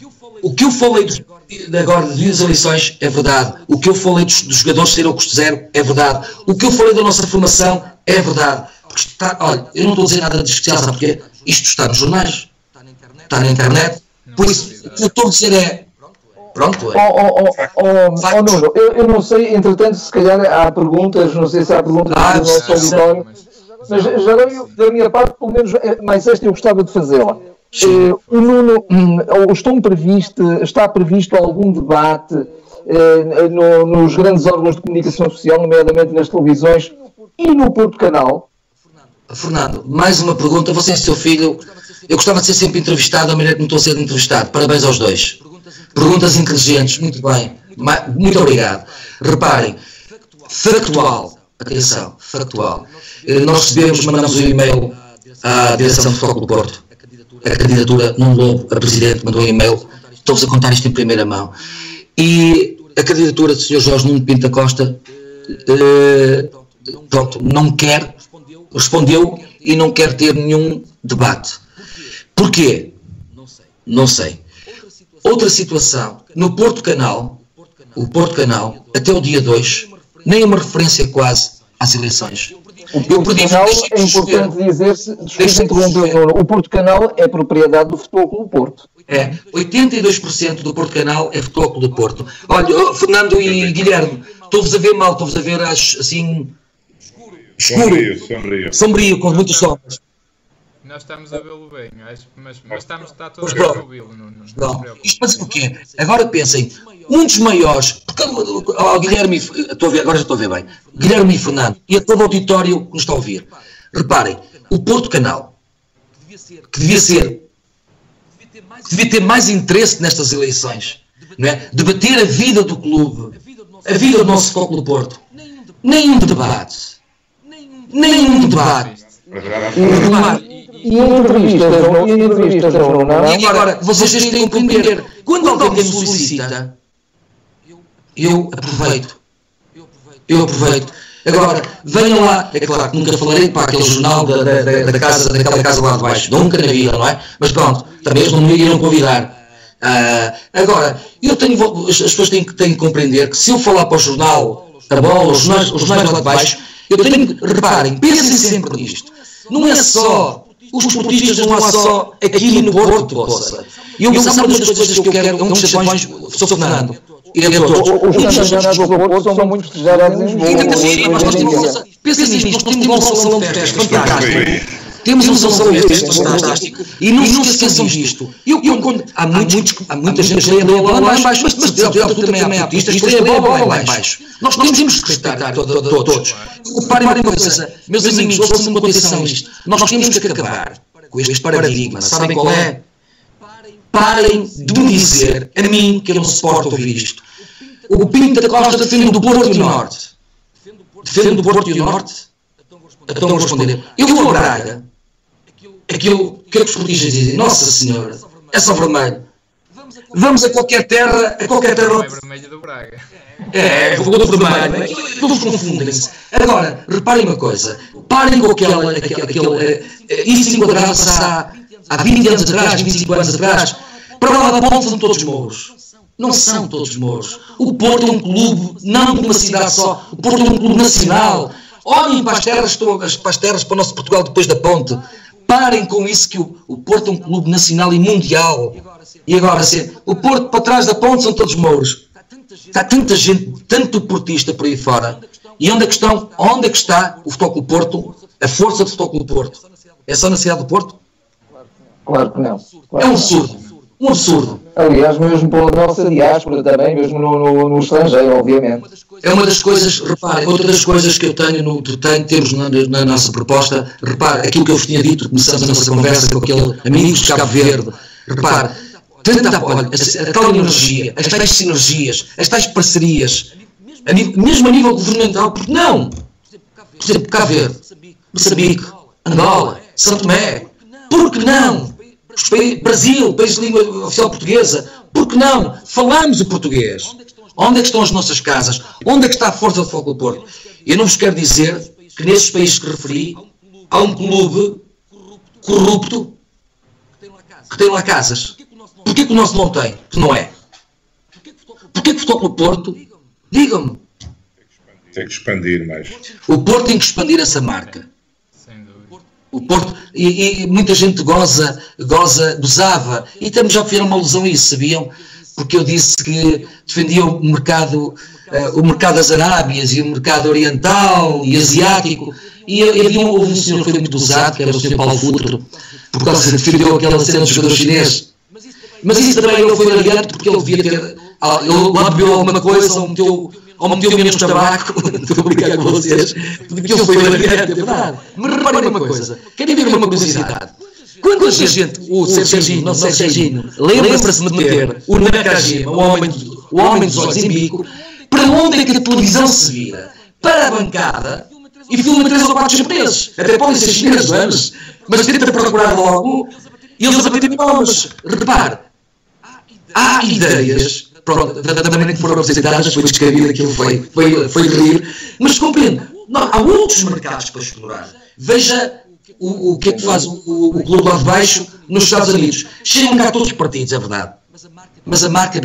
O que eu falei dos, de agora das eleições é verdade. O que eu falei dos, dos jogadores serem ao custo zero é verdade. O que eu falei da nossa formação é verdade. Porque está, olha, eu não estou a dizer nada de especial, sabe porquê? Isto está nos jornais, está na internet. Por isso, o que eu estou a dizer é. Pronto, Oh, é. oh, oh, oh, oh, Nuno, eu, eu não sei, entretanto, se calhar há perguntas, não sei se há perguntas Ah, do nosso auditório, Mas, mas já eu, da minha parte, pelo menos eh, mais esta eu gostava de fazê-la. Eh, o Nuno, hum, estão previsto, está previsto algum debate eh, no- nos grandes órgãos de comunicação social, nomeadamente nas televisões e no Porto Canal? Fernando, mais uma pergunta. Você é seu filho. Eu gostava de ser sempre entrevistado da maneira como estou a ser entrevistado. Parabéns aos dois. Perguntas inteligentes, muito bem. Muito obrigado. Reparem, factual. Atenção, factual. Eh, Nós recebemos, mandamos um e-mail à direção do Futebol do Porto. A candidatura num lobo, a presidente mandou um e-mail. Estou-vos a contar isto em primeira mão. E a candidatura do Sr. Jorge Nuno Pinto da Costa, eh, pronto, não quer, respondeu e não quer ter nenhum debate. Porquê? Não sei. Outra situação, no Porto Canal, o Porto Canal, até o dia 2, nem uma referência quase às eleições. O Porto Canal, é importante dizer-se, o Porto Canal é propriedade do Futebol Clube Porto. É, 82% do Porto Canal é Futebol Clube do Porto. Olha, oh, Fernando e Guilherme, estou-vos a ver mal, estou-vos a ver acho, assim escuro, Sombrio, sombrio. sombrio, com muitas sombras. nós estamos a vê-lo bem, acho, mas, mas estamos, está toda Mas a ouvi-lo. Não, não, não isto dizer o quê? Agora pensem, um dos maiores, porque ao Guilherme, estou a ver, agora já estou a ver bem, Guilherme e Fernando, e a todo o auditório que nos está a ouvir, reparem, o Porto Canal, que devia ser, que devia ter mais interesse nestas eleições, não é? debater a vida do clube, a vida do nosso Futebol do Porto, nenhum debate, nenhum debate. E entrevistas, não, e entrevistas, não, não? E agora, vocês têm que compreender, quando alguém me solicita, eu aproveito. Eu aproveito. Agora, venham lá, é claro que nunca falarei para aquele jornal da, da, da- casa, daquela casa lá de baixo, nunca na vida, não é? Mas pronto, também eles não me iriam convidar. Ah, agora, eu tenho, as pessoas têm que, têm que compreender que se eu falar para o jornal, a bola, os jornais, os jornais lá de baixo, eu tenho que, reparem, pensem sempre nisto. Não é só, os esportistas não há só aqui no Porto, poça. E eu, sabe uma das coisas que eu quero, é um dos chavões, Sr. Fernando, e todos, Os campeonatos do Porto são muito festejados em Lisboa. Ainda hoje assim, nós em temos dia. um- Pensa nisto, nós temos um salão de festas fantástico. Temos um salão de festas fantástico. E não se esqueçam disto. Eu, quando, há, muitos, há muita gente que lê a bola lá em baixo, mas de certeza também há portistas que lê a bola lá em baixo. Nós temos que respeitar to- to- todos. Reparem uma coisa, meus amigos, ouçam uma atenção isto. Nós temos que acabar com este paradigma. Sabem qual é? Parem de me dizer, a mim, que eu não suporto ouvir isto. O Pinto da Costa defende o Porto e o Norte. Defende o Porto e o Norte? Então vou responder. Eu vou a Braga. Aquilo que os portistas dizem, Nossa Senhora, é só vermelho. Vamos a qualquer terra, a qualquer Não é terra. vermelho do Braga. É, vou do vermelho. Todos confundem-se. Agora, reparem uma coisa. Parem com aquela, aquele, aquele, eh, eh, isso enquadrava-se há, há 20 anos atrás, 25 anos atrás. Para lá da ponta são todos mouros. Não são todos mouros. O Porto é um clube, não de uma cidade só. O Porto é um clube nacional. Olhem para as terras, para as terras, para o nosso Portugal depois da ponte. Parem com isso que o, o Porto é um clube nacional e mundial. E agora, o Porto para trás da ponte são todos mouros. Está tanta gente, tanto portista por aí fora. E onde é que estão? Onde é que está o Futebol Clube Porto? A força do Futebol Clube Porto? É só na cidade do Porto? Claro que não. É Claro um que absurdo. Um absurdo. Aliás, mesmo pela nossa diáspora também, mesmo no, no, no estrangeiro, obviamente. É uma das coisas, reparem, outra das coisas que eu tenho, no, tenho temos na, na nossa proposta, repare, aquilo que eu vos tinha dito, começamos a nossa conversa com aquele amigos de Cabo Verde, repare, tenta apoio, a, a tal energia, as tais sinergias, as tais parcerias, a mesmo a nível governamental, porque não? Por exemplo, Cabo Verde, Moçambique, Angola, São Tomé, por que não? Brasil, país de língua oficial portuguesa, por que não? Falamos o português. Onde é que estão as nossas casas? Onde é que está a força do Foco do Porto? Eu não vos quero dizer que nesses países que referi há um clube corrupto que tem lá casas. Porquê que o nosso não tem? Que não é? Porquê que o Futebol Porto? Digam-me. Tem que expandir mais. O Porto tem que expandir essa marca. O Porto, e, e, muita gente goza, goza, gozava, e também já fizeram uma alusão a isso, sabiam? Porque eu disse que defendia o mercado, uh, o mercado das Arábias e o mercado oriental e asiático, e, havia um, um senhor que foi muito usado, que era o senhor Paulo Futuro, por causa de defendeu aquela cena do jogador chinês. Mas isso também ele foi adiante porque ele devia ter. Ah, ele lá bebeu alguma coisa ou meteu, ou meteu menos tabaco, estou a brincar com vocês, porque ele foi adiante, é verdade. Mas reparem uma coisa, querem ver uma curiosidade? Quando a gente, o Serginho, não sei Serginho, lembra-se de meter o Nakajima, o homem, o homem dos olhos em bico, para onde é que a televisão se vira? Para a bancada. E filma três ou quatro japoneses. Até podem ser chineses, mas, mas tenta procurar logo e eles a bater palmas. Repare, há ideias, pronto, da, maneira que foram apresentadas, foi descabido, aquilo foi, foi, foi rir, mas compreende, não, há outros mercados para explorar. Veja o, o que é que faz o, o, o clube lá de baixo nos Estados Unidos. Chegam cá todos os partidos, é verdade. Mas a marca,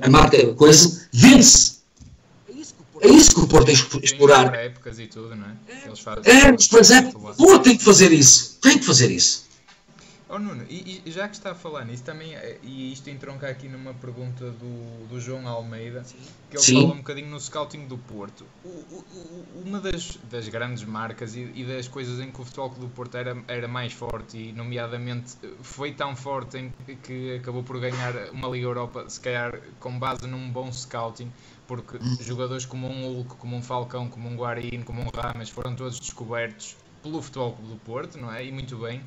a marca coisa, vende-se. É isso que o Porto tem que explorar. épocas e tudo, não é? Eles fazem é, mas, por exemplo, o Porto tem que fazer isso. Tem que fazer isso. Oh Nuno, e, e, já que está a falar nisso, também, eh, e isto entronca aqui numa pergunta do, do João Almeida, que ele Sim. fala um bocadinho no scouting do Porto. O, o, uma das, das grandes marcas e, e, das coisas em que o Futebol do Porto era, era mais forte, e nomeadamente foi tão forte em que acabou por ganhar uma Liga Europa, se calhar com base num bom scouting, porque hum. jogadores como um Hulk, como um Falcão, como um Guarino, como um Rames foram todos descobertos pelo Futebol do Porto, não é? E muito bem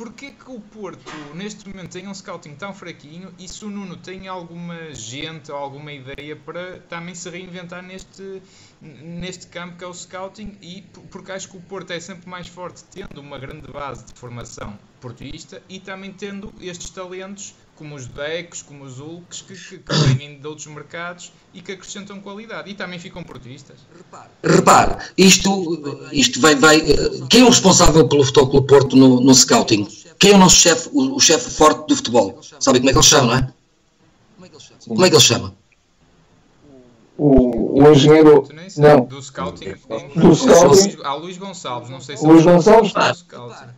porquê que o Porto neste momento tem um scouting tão fraquinho e se o Nuno tem alguma gente ou alguma ideia para também se reinventar neste, neste campo que é o scouting? E porque acho que o Porto é sempre mais forte tendo uma grande base de formação portuísta e também tendo estes talentos como os Decos, como os Hulks, que, que, que vêm de outros mercados e que acrescentam qualidade. E também ficam portistas. Repare, isto, isto vai, vai. Quem é o responsável pelo Futebol Clube Porto no, no scouting? Quem é o nosso chefe, o, o chefe forte do futebol? Sabe como é que ele chama, não é? Como é que ele chama? O, o engenheiro. Não. Do scouting. Do scouting. Há Luís Gonçalves, não sei se. Luís Gonçalves.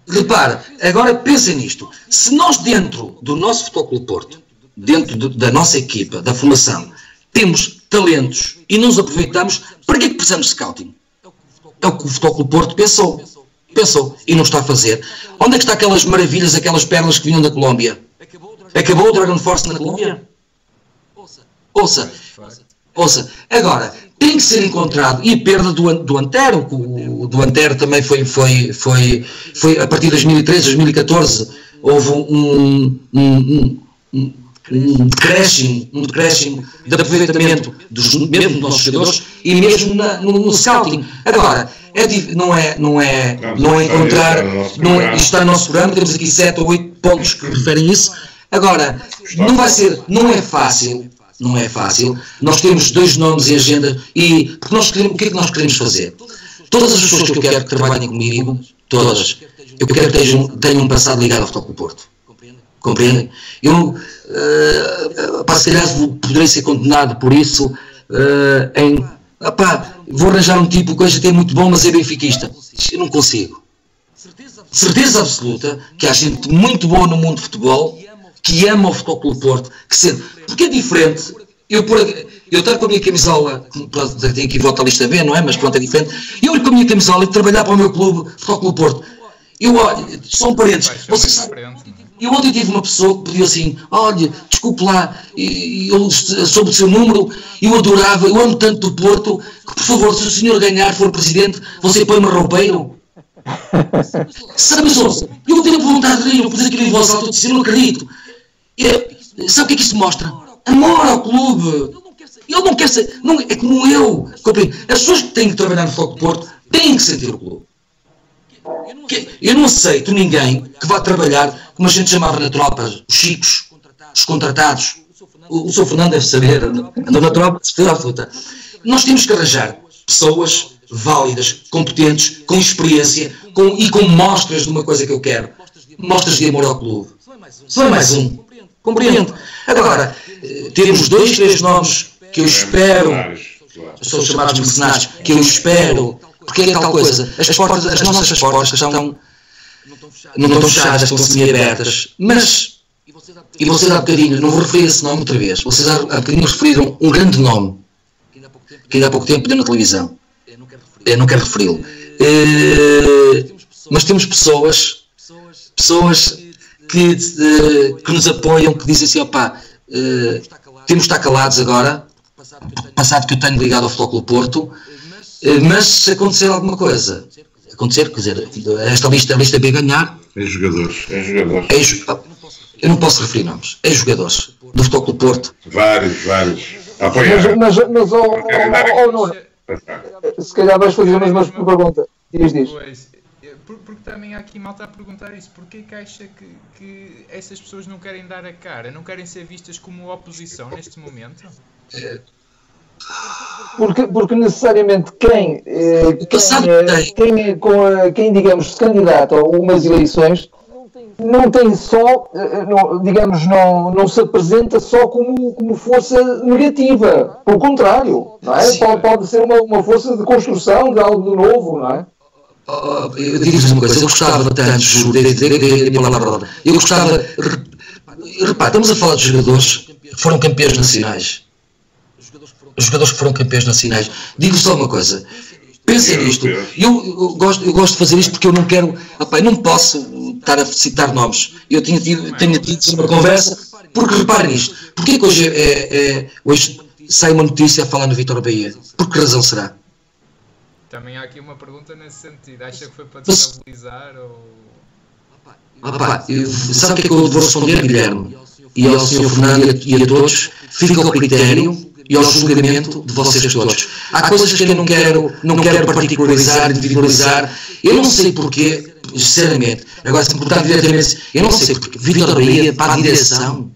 Repare, agora pensem nisto. Se nós, dentro do nosso Futebol Clube Porto, dentro do, da nossa equipa, da formação, temos talentos e não os aproveitamos, para que é que precisamos de scouting? É o que o Futebol Clube Porto pensou. Pensou e não está a fazer. Onde é que está aquelas maravilhas, aquelas pernas que vinham da Colômbia? Acabou o Dragon Force na Colômbia? Ouça, Ouça, agora, tem que ser encontrado, e perda do, do Antero, o, do Antero também foi, foi, foi, foi a partir de 2013, 2014, houve um, um, um, um um decréscimo, um decréscimo de aproveitamento dos, mesmo dos nossos jogadores e mesmo na, no, no, scouting. Agora, é, não é, não é, não é encontrar, não é, está no nosso programa, temos aqui 7 ou 8 pontos que referem isso. Agora, não vai ser, não é fácil, não é fácil. Nós temos dois nomes em agenda e porque nós queremos, o que é que nós queremos fazer? Todas as pessoas que eu quero que trabalhem comigo, todas, eu quero que tenham, tenham um passado ligado ao Futebol Porto. Compreendem? Eu, uh, pá, se calhar poderei ser condenado por isso uh, em, opá, vou arranjar um tipo que é muito bom, mas é benfiquista. Eu não consigo. Certeza absoluta que há gente muito boa no mundo de futebol que ama o Futebol Clube Porto, que sente, porque é diferente. Eu, por, eu estar com a minha camisola, tenho aqui volta à lista B, não é? Mas pronto, é diferente. Eu ir com a minha camisola e trabalhar para o meu clube, Futebol Clube Porto. Eu, olha, são parentes. Vocês sabem. Eu ontem tive uma pessoa que pediu assim: olha, desculpe lá, eu soube o seu número, eu adorava, eu amo tanto do Porto, que por favor, se o senhor ganhar, for presidente, você põe-me roupeiro. Sabe, Sousa, eu tenho vontade de ir, eu pus aquilo em voz alta, eu disse: eu não acredito. É, Sabe o que é que isso mostra? Amor ao clube. Ele não quer ser. Não, é como eu. As pessoas que têm que trabalhar no Foco Porto têm que sentir o clube. Eu não aceito ninguém que vá trabalhar, como a gente chamava na tropa, os chicos, os contratados. O, o Sr. Fernando deve saber, andou na tropa, certeza absoluta. Nós temos que arranjar pessoas válidas, competentes, com experiência com, e com mostras de uma coisa que eu quero. Mostras de amor ao clube. Só é mais um. Compreendo. Agora, temos dois, três nomes que eu espero são os chamados mercenários, que eu espero, porque é tal coisa, as portas, as nossas portas estão, não estão fechadas, estão semi-abertas, mas, e vocês há bocadinho, não vou referir esse nome outra vez, vocês há, bocadinho referiram um grande nome, que ainda há pouco tempo deu na televisão, eu não quero referi-lo, Eh, mas temos pessoas, pessoas que, eh, que nos apoiam, que dizem assim, opá, eh, temos de estar calados agora, passado que eu tenho ligado ao Flóculo Porto, eh, mas se acontecer alguma coisa, acontecer, quer dizer, esta lista, a lista B ganhar, É jogadores. É jogadores. é, jo- eu não posso referir nomes, é jogadores do Flóculo Porto, Vários, vários. A Mas, apoiar. mas, mas oh, oh, oh, oh, Nuno, se calhar vais fazer a mesma pergunta. Diz, diz. Eh, porque também há aqui malta a perguntar isso. Porquê que acha que, que essas pessoas não querem dar a cara? Não querem ser vistas como oposição neste momento? Porque, porque necessariamente quem, eh, quem, eh, tem. quem, eh, com a- quem, digamos, se candidata a umas eleições não tem só, eh, não- digamos, não, não se apresenta só como, como força negativa. Pelo contrário, não é? Pode, pode ser uma, uma força de construção de algo de novo, não é? Oh, eu digo-vos uma coisa, eu gostava tanto, juro, de dizer a palavra, eu gostava, re- repare, estamos a falar de jogadores que foram campeões nacionais, os jogadores que foram campeões nacionais, digo só uma coisa, pensem nisto, eu, eu gosto, eu gosto de fazer isto porque eu não quero, eu não posso estar a citar nomes, eu tinha tido, tenho tido uma conversa, porque reparem nisto, porque é que hoje, é, é- hoje sai uma notícia a falar no Vitor Bahia, por que razão será? Também há aqui uma pergunta nesse sentido. Acha que foi para destabilizar ou. Pá, eu- sabe o que é que eu vou responder, Guilherme? E ao Sr. Fernando e a, e a todos, fica ao critério e ao julgamento de vocês todos. Há coisas que eu não quero, não quero particularizar, individualizar. Eu não sei porquê, sinceramente. Agora, se me perguntar diretamente, eu não sei porquê. Vitor Bahia para a direção.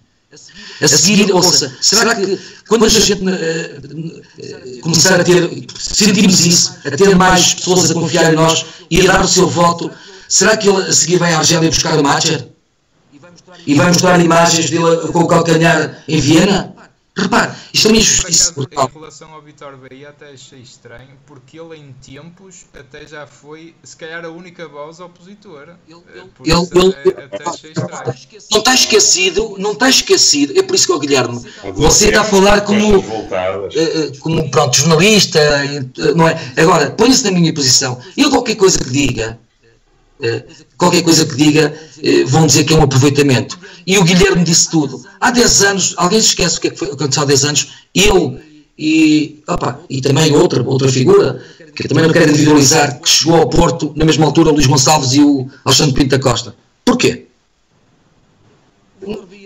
A seguir, ouça, será que quando a gente eh, começar a ter, sentimos isso, a ter mais pessoas a confiar em nós e a dar o seu voto, será que ele a seguir vai à Argélia buscar o Matcher? E vai mostrar imagens dele com o calcanhar em Viena? Repare, isto é uma Por injustiça brutal. em relação ao Vitor Bahia, até achei estranho, porque ele em tempos até já foi, se calhar, a única voz opositora. Por ele- isso ele- até, achei estranho. Não está esquecido, não está esquecido, é por isso que, ó Guilherme, você está a falar como, eh, eh, como pronto, jornalista, eh, não é? Agora, ponha-se na minha posição. Eu qualquer coisa que diga, qualquer coisa que diga, eh, vão dizer que é um aproveitamento. E o Guilherme disse tudo. Há 10 anos, alguém se esquece o que é que foi aconteceu há 10 anos, eu e, opa, e também outra, outra figura, que também não quero individualizar, que chegou ao Porto na mesma altura, o Luís Gonçalves e o Alexandre Pinto da Costa. Porquê?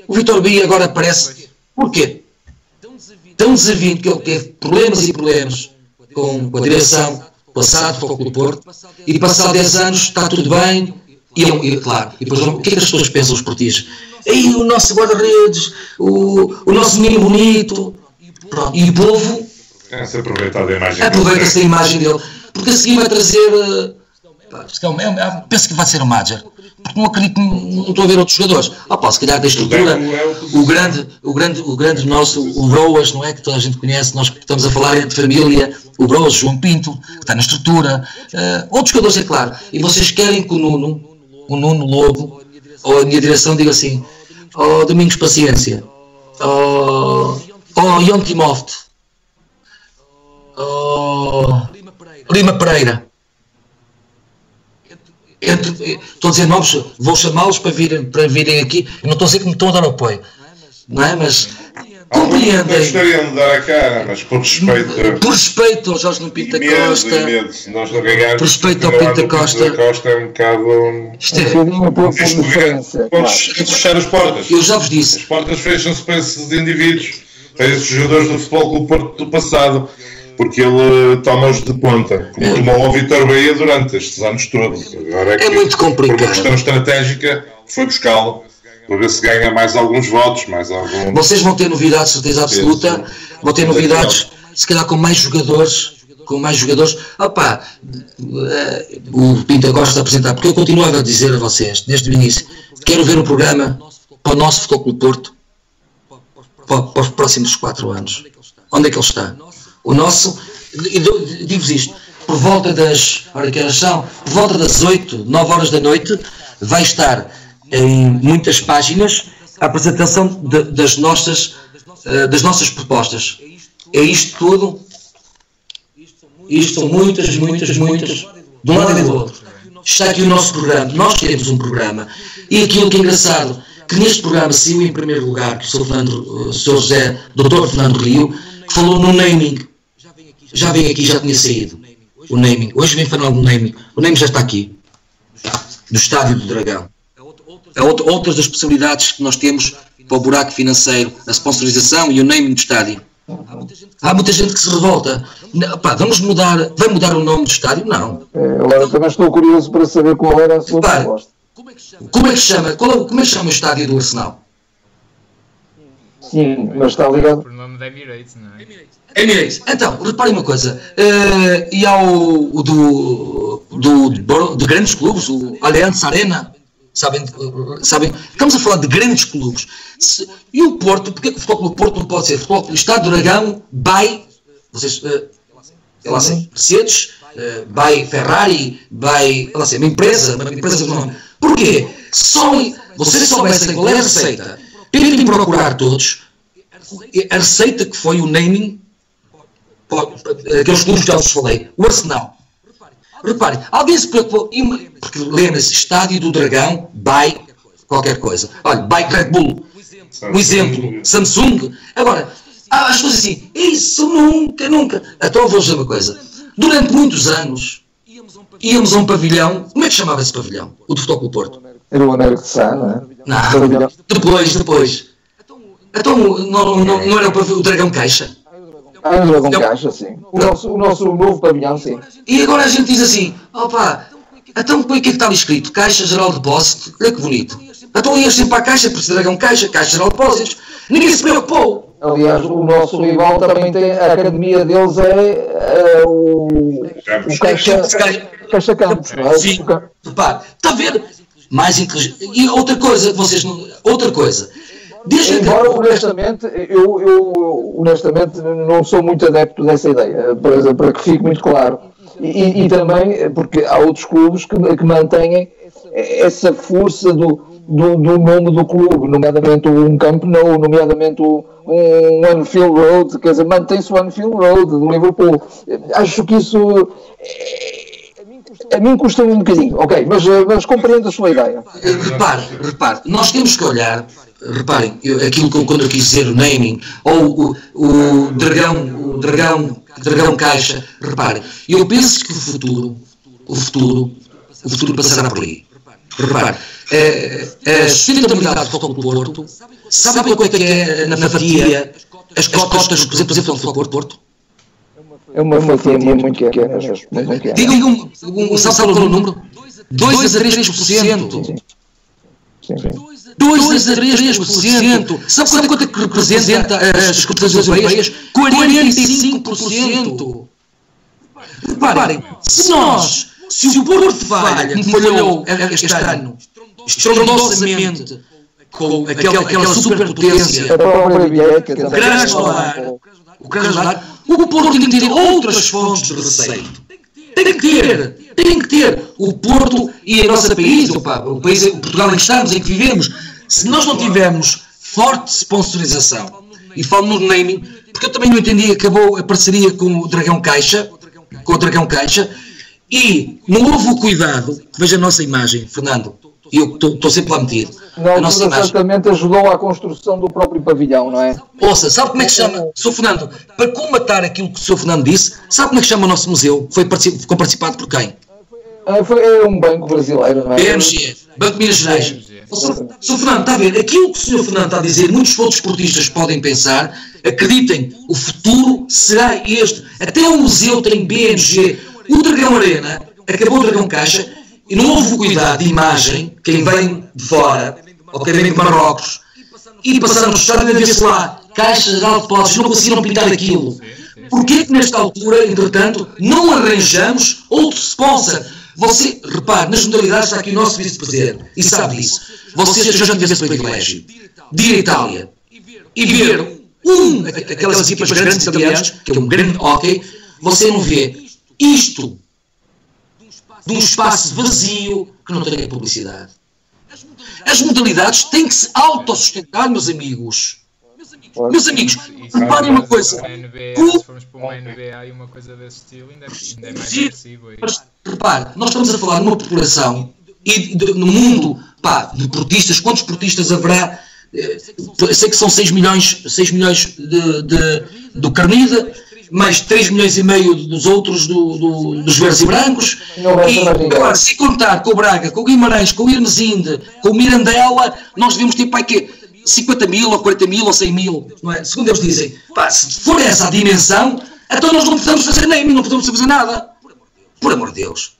O Vitor Bia agora aparece. Porquê? Tão desavido que ele teve problemas e problemas com, com a direção, passado, Foco do Porto, e passado 10 anos está tudo bem, e, eu- e claro, e depois o que é que as pessoas pensam, os portistas? Aí o nosso guarda-redes, o, o nosso menino bonito, pronto, e o povo É-se aproveitar da imagem. aproveita-se da imagem dele, porque a seguir vai trazer. eh, pá, se calhar, é- é- penso que vai ser o Madger, porque não acredito, não, estou a ver outros jogadores. Ah, pá, se calhar da estrutura, o grande, o grande, o grande nosso, o Broas, não é? Que toda a gente conhece, nós estamos a falar entre família, o Broas, João Pinto, que está na estrutura, eh, outros jogadores, é claro. E vocês querem que o Nuno, o Nuno Lobo, ou a minha direção, diga assim: oh, Domingos Paciência, oh, oh Timoft, oh, Lima Pereira. Entre- estou a dizer nomes, vou chamá-los para virem, para virem aqui. Eu não estou a dizer que me estão a dar apoio, não é? Mas compreendem, gostariam de dar a cara, mas por respeito. por respeito ao Jorge Nuno Pinto da Imenso, Costa, imenso. Se nós não ganharmos. Por respeito ao Pinto da no Costa. da Costa é um bocado. isto Um é, Este governo, diferença. Claro. Fechar as portas. eu já vos disse, As portas fecham-se para esses indivíduos, para esses jogadores do Futebol Clube Porto do passado, porque ele toma-os de ponta, como É. tomou ao Vitor Bahia durante estes anos todos. Agora é, É muito complicado. Por uma questão estratégica, foi buscá-lo, para ver se ganha mais alguns votos, mais algum. vocês vão ter novidades, certeza absoluta, vão ter novidades, se calhar com mais jogadores, com mais jogadores. Opá, eh, o Pinto da Costa apresentar, porque eu continuava a dizer a vocês, desde o início, quero ver um programa para o nosso Futebol Clube Porto para, para os próximos quatro anos. Onde é que ele está? O nosso, digo-vos isto, por volta das, ora que horas são, por volta das 8, 9 horas da noite, vai estar em muitas páginas a apresentação de- das, nossas, eh, das nossas propostas. É isto tudo. Isto são muitas, muitas, muitas, de um lado e do outro. Está aqui o nosso programa. Nós temos um programa. E aquilo que é engraçado, que neste programa saiu em primeiro lugar, que o. Fernando, o Sr. José, Dr. Fernando Rio, que falou no naming. Já veio aqui, já tinha saído. O naming. Hoje vem falar do naming. O naming já está aqui. Do Estádio do Dragão. É outra, outras das possibilidades que nós temos para o buraco financeiro, a sponsorização e o naming do estádio. Há muita gente que se revolta. Pá, vamos mudar, vai mudar o nome do estádio? Não. É, Agora também estou curioso para saber qual era a sua Repare, proposta. Como é que chama? Qual é, como é que chama o estádio do Arsenal? Sim, mas está ligado. Por nome da Emirates, não é? Emirates. Então, reparem uma coisa. eh, e há o, o do, do, do- de grandes clubes, o Allianz Arena. Sabem, sabem? Estamos a falar de grandes clubes. Se- e o Porto, porque é o Futebol Clube Porto não pode ser? Futebol Clube Estado do Dragão, by, vocês, eu lá sei, Mercedes, eh, by Ferrari, by, eu lá sei, uma empresa, uma empresa de nome. Porquê? Só, vocês soubessem qual é a receita, tentem procurar todos a receita que foi o naming aqueles clubes que já vos falei, o Arsenal. Repare, alguém se preocupou, porque lembra-se, Estádio do Dragão, by qualquer coisa. Olha, by Red Bull, um exemplo, Samsung. Agora, há as coisas assim, isso nunca, nunca. Então vou dizer uma coisa, durante muitos anos íamos a um pavilhão, como é que chamava esse pavilhão? O do Futebol Porto? Era o Américo de Sá, não é? Não, depois, depois. Então não, não, não era o o Dragão Caixa? Ah, o Dragão Caixa, sim. O nosso, o nosso novo pavilhão, sim. E agora a gente diz assim, opa, então põe o que é que está ali escrito? Caixa Geral de Depósito, olha que bonito. Então ias sempre para a Caixa, por ser dragão Caixa, Caixa Geral de Depósitos. Ninguém se preocupou. Aliás, o nosso rival também tem, a academia deles é, é o, o Caixa, Caixa Campos, não é? Sim. Repare, está a ver? Mais inteligente. E outra coisa, vocês não... Outra coisa. Desde Embora, honestamente, eu, eu honestamente não sou muito adepto dessa ideia, para, para que fique muito claro. E, e- também porque há outros clubes que, que mantêm essa força do, do, do nome do clube, nomeadamente um Camp Nou, nomeadamente um, um Anfield Road, quer dizer, mantém-se o Anfield Road do Liverpool. Acho que isso eh, a mim custa um bocadinho, ok, mas, eh, mas compreendo a sua ideia. Repare, repare, nós temos que olhar, reparem, eu- aquilo que eu- quando eu quis dizer o naming, ou o, o dragão, o dragão, dragão caixa, reparem, eu penso que o futuro, o futuro, o futuro passará por aí. Repare, eh, a sustentabilidade do Futebol Clube Porto, sabem qual é que é na fatia as cotas, por exemplo, do Futebol Clube Porto? É uma fatia muito pequena, mas muito pequena. Digam um, um, sabe qual é o número? 2 a 3%. Sim, sim. 2 a 3%. Sabe quanto, quanto é que representa as cotações europeias? 45%. Reparem, se nós, se o Porto falha, como falhou este ano, estrondosamente, com aquela, aquela superpotência, A própria Vieca. Krasnodar, o Krasnodar, o Porto tem que ter outras fontes de receita. Tem que ter, tem que ter. O Porto e a nossa país, opa, o país, o Portugal em que estamos, em que vivemos, se nós não tivermos forte sponsorização, e falo no naming, porque eu também não entendi, acabou a parceria com o Dragão Caixa, com o Dragão Caixa, e não houve o cuidado, veja a nossa imagem, Fernando, e eu estou sempre lá metido. Na altura, certamente ajudou à construção do próprio pavilhão, não é? Ouça, sabe como é que chama? Sr. Fernando, para comatar aquilo que o Sr. Fernando disse, sabe como é que chama o nosso museu? Foi ficou participado por quem? Ah, foi é um banco brasileiro, não é? BMG, Banco Minas Gerais. Sr. Fernando, está a ver? Aquilo que o Sr. Fernando está a dizer, muitos outros esportistas podem pensar, acreditem, o futuro será este. Até o museu tem BMG. O Dragão Arena, acabou o Dragão Caixa, e não houve cuidado de imagem, quem vem de fora, ou quem vem de Marrocos, e passaram no estádio e ver-se lá, Caixa Geral de Depósitos, não conseguiram pintar aquilo. Porquê que nesta altura, entretanto, não arranjamos outro sponsor? Você, repare, nas modalidades está aqui o nosso vice-presidente e sabe disso. Você já teve esse privilégio de ir à Itália e ver um, aquelas equipas grandes italianas, que é um grande hockey, você não vê isto de um espaço vazio que não tenha publicidade. As modalidades têm que se autossustentar, meus amigos. Meus amigos, reparem uma coisa. NBA, se formos para uma NBA e uma coisa desse estilo, ainda é, ainda é mais agressivo. Mas, repare, nós estamos a falar numa população e de, no mundo pá, de portistas, quantos portistas haverá? Eh, sei que são 6 milhões, 6 milhões de, de, do Carnida, mais 3 milhões e meio dos outros do, do, dos verdes e brancos. E agora, se contar com o Braga, com o Guimarães, com o Irmesinde, com o Mirandela, nós devemos ter para quê? 50 mil, ou 40 mil, ou 100 mil, não é? Segundo eles dizem. Pá, se for essa a dimensão, então nós não podemos fazer nem, não podemos fazer nada. Por amor de Deus.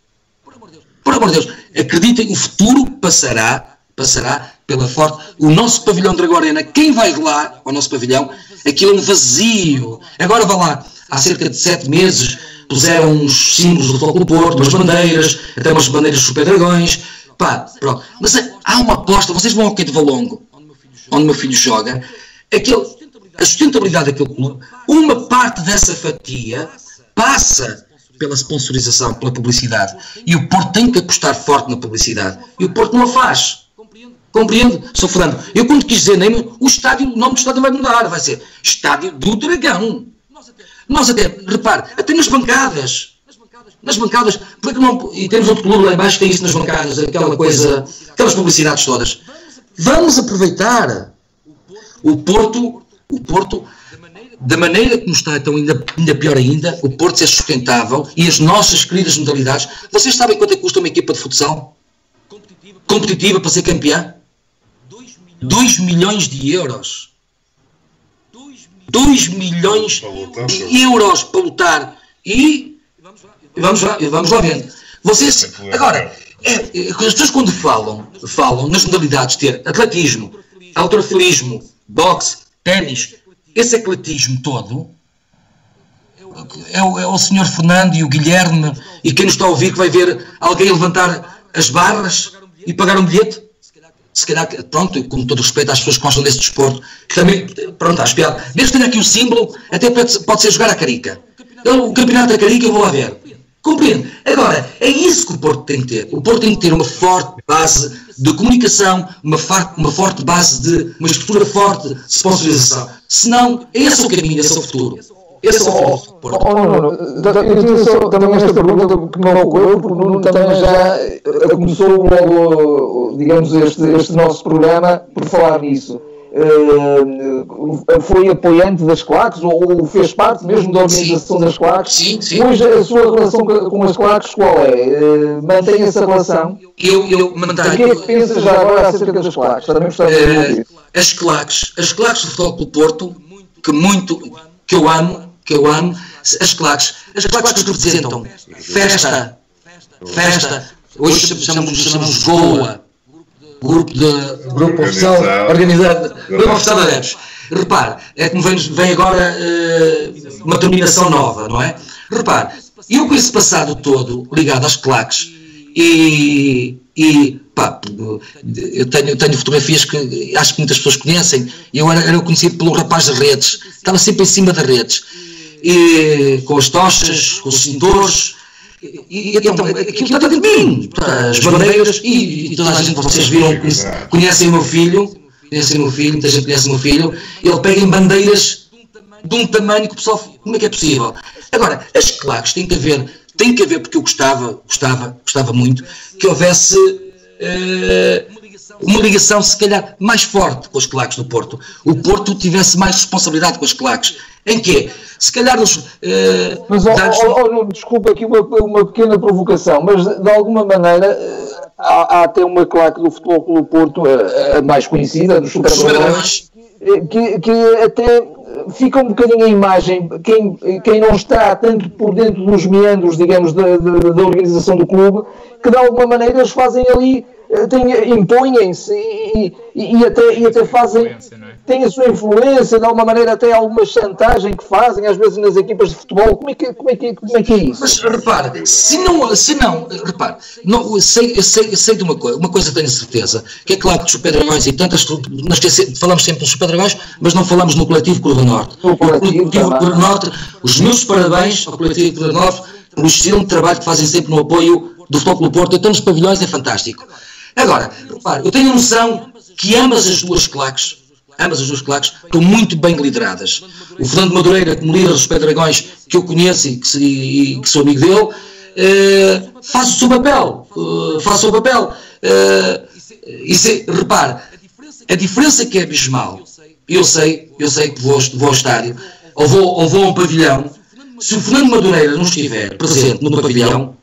Por amor de Deus. Acreditem, o futuro passará, passará pela forte. O nosso pavilhão Dragão Arena, quem vai lá ao nosso pavilhão, aquilo é um vazio. Agora vá lá, há cerca de sete meses, puseram uns símbolos do Futebol Porto, umas bandeiras, até umas bandeiras super dragões. Pá, pronto. Mas há uma aposta, vocês vão ao Quinto Valongo, onde o meu filho joga, aquele, a sustentabilidade daquele clube, uma parte dessa fatia passa pela sponsorização, pela publicidade. E o Porto tem que apostar forte na publicidade. E o Porto não a faz. Compreende? Sou Fernando. Eu quando quis dizer nem o estádio, o nome do estádio vai mudar, vai ser Estádio do Dragão. Nós até, repare, até nas bancadas. Nas bancadas, porque não, e temos outro clube lá embaixo que tem isso nas bancadas, aquela coisa, aquelas publicidades todas. Vamos aproveitar o Porto, o Porto, da maneira como está, então ainda, ainda pior ainda, o Porto é sustentável e as nossas queridas modalidades. Vocês sabem quanto é que custa uma equipa de futsal? Competitiva para ser campeã? 2 milhões de euros. 2 milhões de euros para lutar. E vamos lá, vamos lá vendo. Vocês, agora, é, as pessoas quando falam, falam nas modalidades ter atletismo, alterofilismo, boxe, ténis, esse atletismo todo é o, é o senhor Fernando e o Guilherme e quem nos está a ouvir que vai ver alguém levantar as barras e pagar um bilhete se calhar, pronto, com todo respeito às pessoas que gostam desse desporto, que também, pronto, acho piada. Desde que tenha aqui o símbolo, até pode, ser jogar a carica. O campeonato da carica eu vou lá ver. Compreende? Agora, é isso que o Porto tem que ter. O Porto tem que ter uma forte base de comunicação, uma, uma forte base de uma estrutura forte de sponsorização. Senão, esse é o caminho, esse é o futuro. Esse é o futuro. Oh, oh, eu tinha só também esta pergunta que me ocorreu, porque o Nuno também já eh, começou logo, digamos, este, este nosso programa por falar nisso. Uh, foi apoiante das claques ou, fez parte mesmo da organização das claques? Sim, sim. Hoje a sua relação com as claques qual é? Uh, mantém essa relação? Eu, eu mantenho. O que é que pensa já agora acerca das claques? Também gostava de uh, As claques, as claques do Futebol do Porto, que muito, que eu amo, que eu amo, as claques, as claques que representam festa, festa, hoje chamamos, chamamos Goa, grupo de grupo oficial organizado, grupo oficial de adeptos. Repare, é como vem, vem agora uh, uma terminação nova, não é? Repare, eu com esse passado todo ligado às claques e, e pá, eu tenho, tenho fotografias que acho que muitas pessoas conhecem. Eu era, era conhecido pelo rapaz das redes, estava sempre em cima das redes, e, com as tochas, com os cintores e, então, aquilo está dentro de mim. As bandeiras, e, e, toda a gente, vocês viram, conhecem o meu filho, conhecem o meu filho, muita gente conhece o meu filho, ele pega em bandeiras de um tamanho que o pessoal, como é que é possível? Agora, as claques têm que haver, tem que haver, porque eu gostava, gostava, gostava muito, que houvesse uma ligação, se calhar, mais forte com os claques do Porto. O Porto tivesse mais responsabilidade com os claques. Em quê? Se calhar os. Uh, mas, oh, oh, oh, desculpa aqui uma, uma pequena provocação, mas de alguma maneira há, há até uma claque do Futebol Clube Porto, a, a mais conhecida, dos Super que, que até fica um bocadinho a imagem, quem, quem não está tanto por dentro dos meandros, digamos, da, da, da organização do clube, que de alguma maneira eles fazem ali impõem-se e, e, e, até, e até fazem, é? têm a sua influência, de alguma maneira até alguma chantagem que fazem, às vezes nas equipas de futebol. Como é que, como é, que, como é, que é isso? Mas repare, se não, se não repare, não, sei, sei, sei de uma coisa, uma coisa tenho certeza, que é claro que os Super Dragões e tantas, nós falamos sempre dos Super Dragões, mas não falamos no coletivo Curva Norte. O coletivo, coletivo Curva Norte, os meus parabéns ao coletivo Curva Norte pelo excelente trabalho que fazem sempre no apoio do Futebol do Porto, então nos pavilhões é fantástico. Agora, repare, eu tenho noção que ambas as duas claques, ambas as duas claques, estão muito bem lideradas. O Fernando Madureira, como líder dos Pedragões, que eu conheço e que, e que sou amigo dele, eh, faz o seu papel. Uh, faz o seu papel. Uh, e se, repare, a diferença que é abismal, eu sei, eu sei que vou, vou ao estádio, ou vou, ou vou a um pavilhão, se o Fernando Madureira não estiver presente no pavilhão,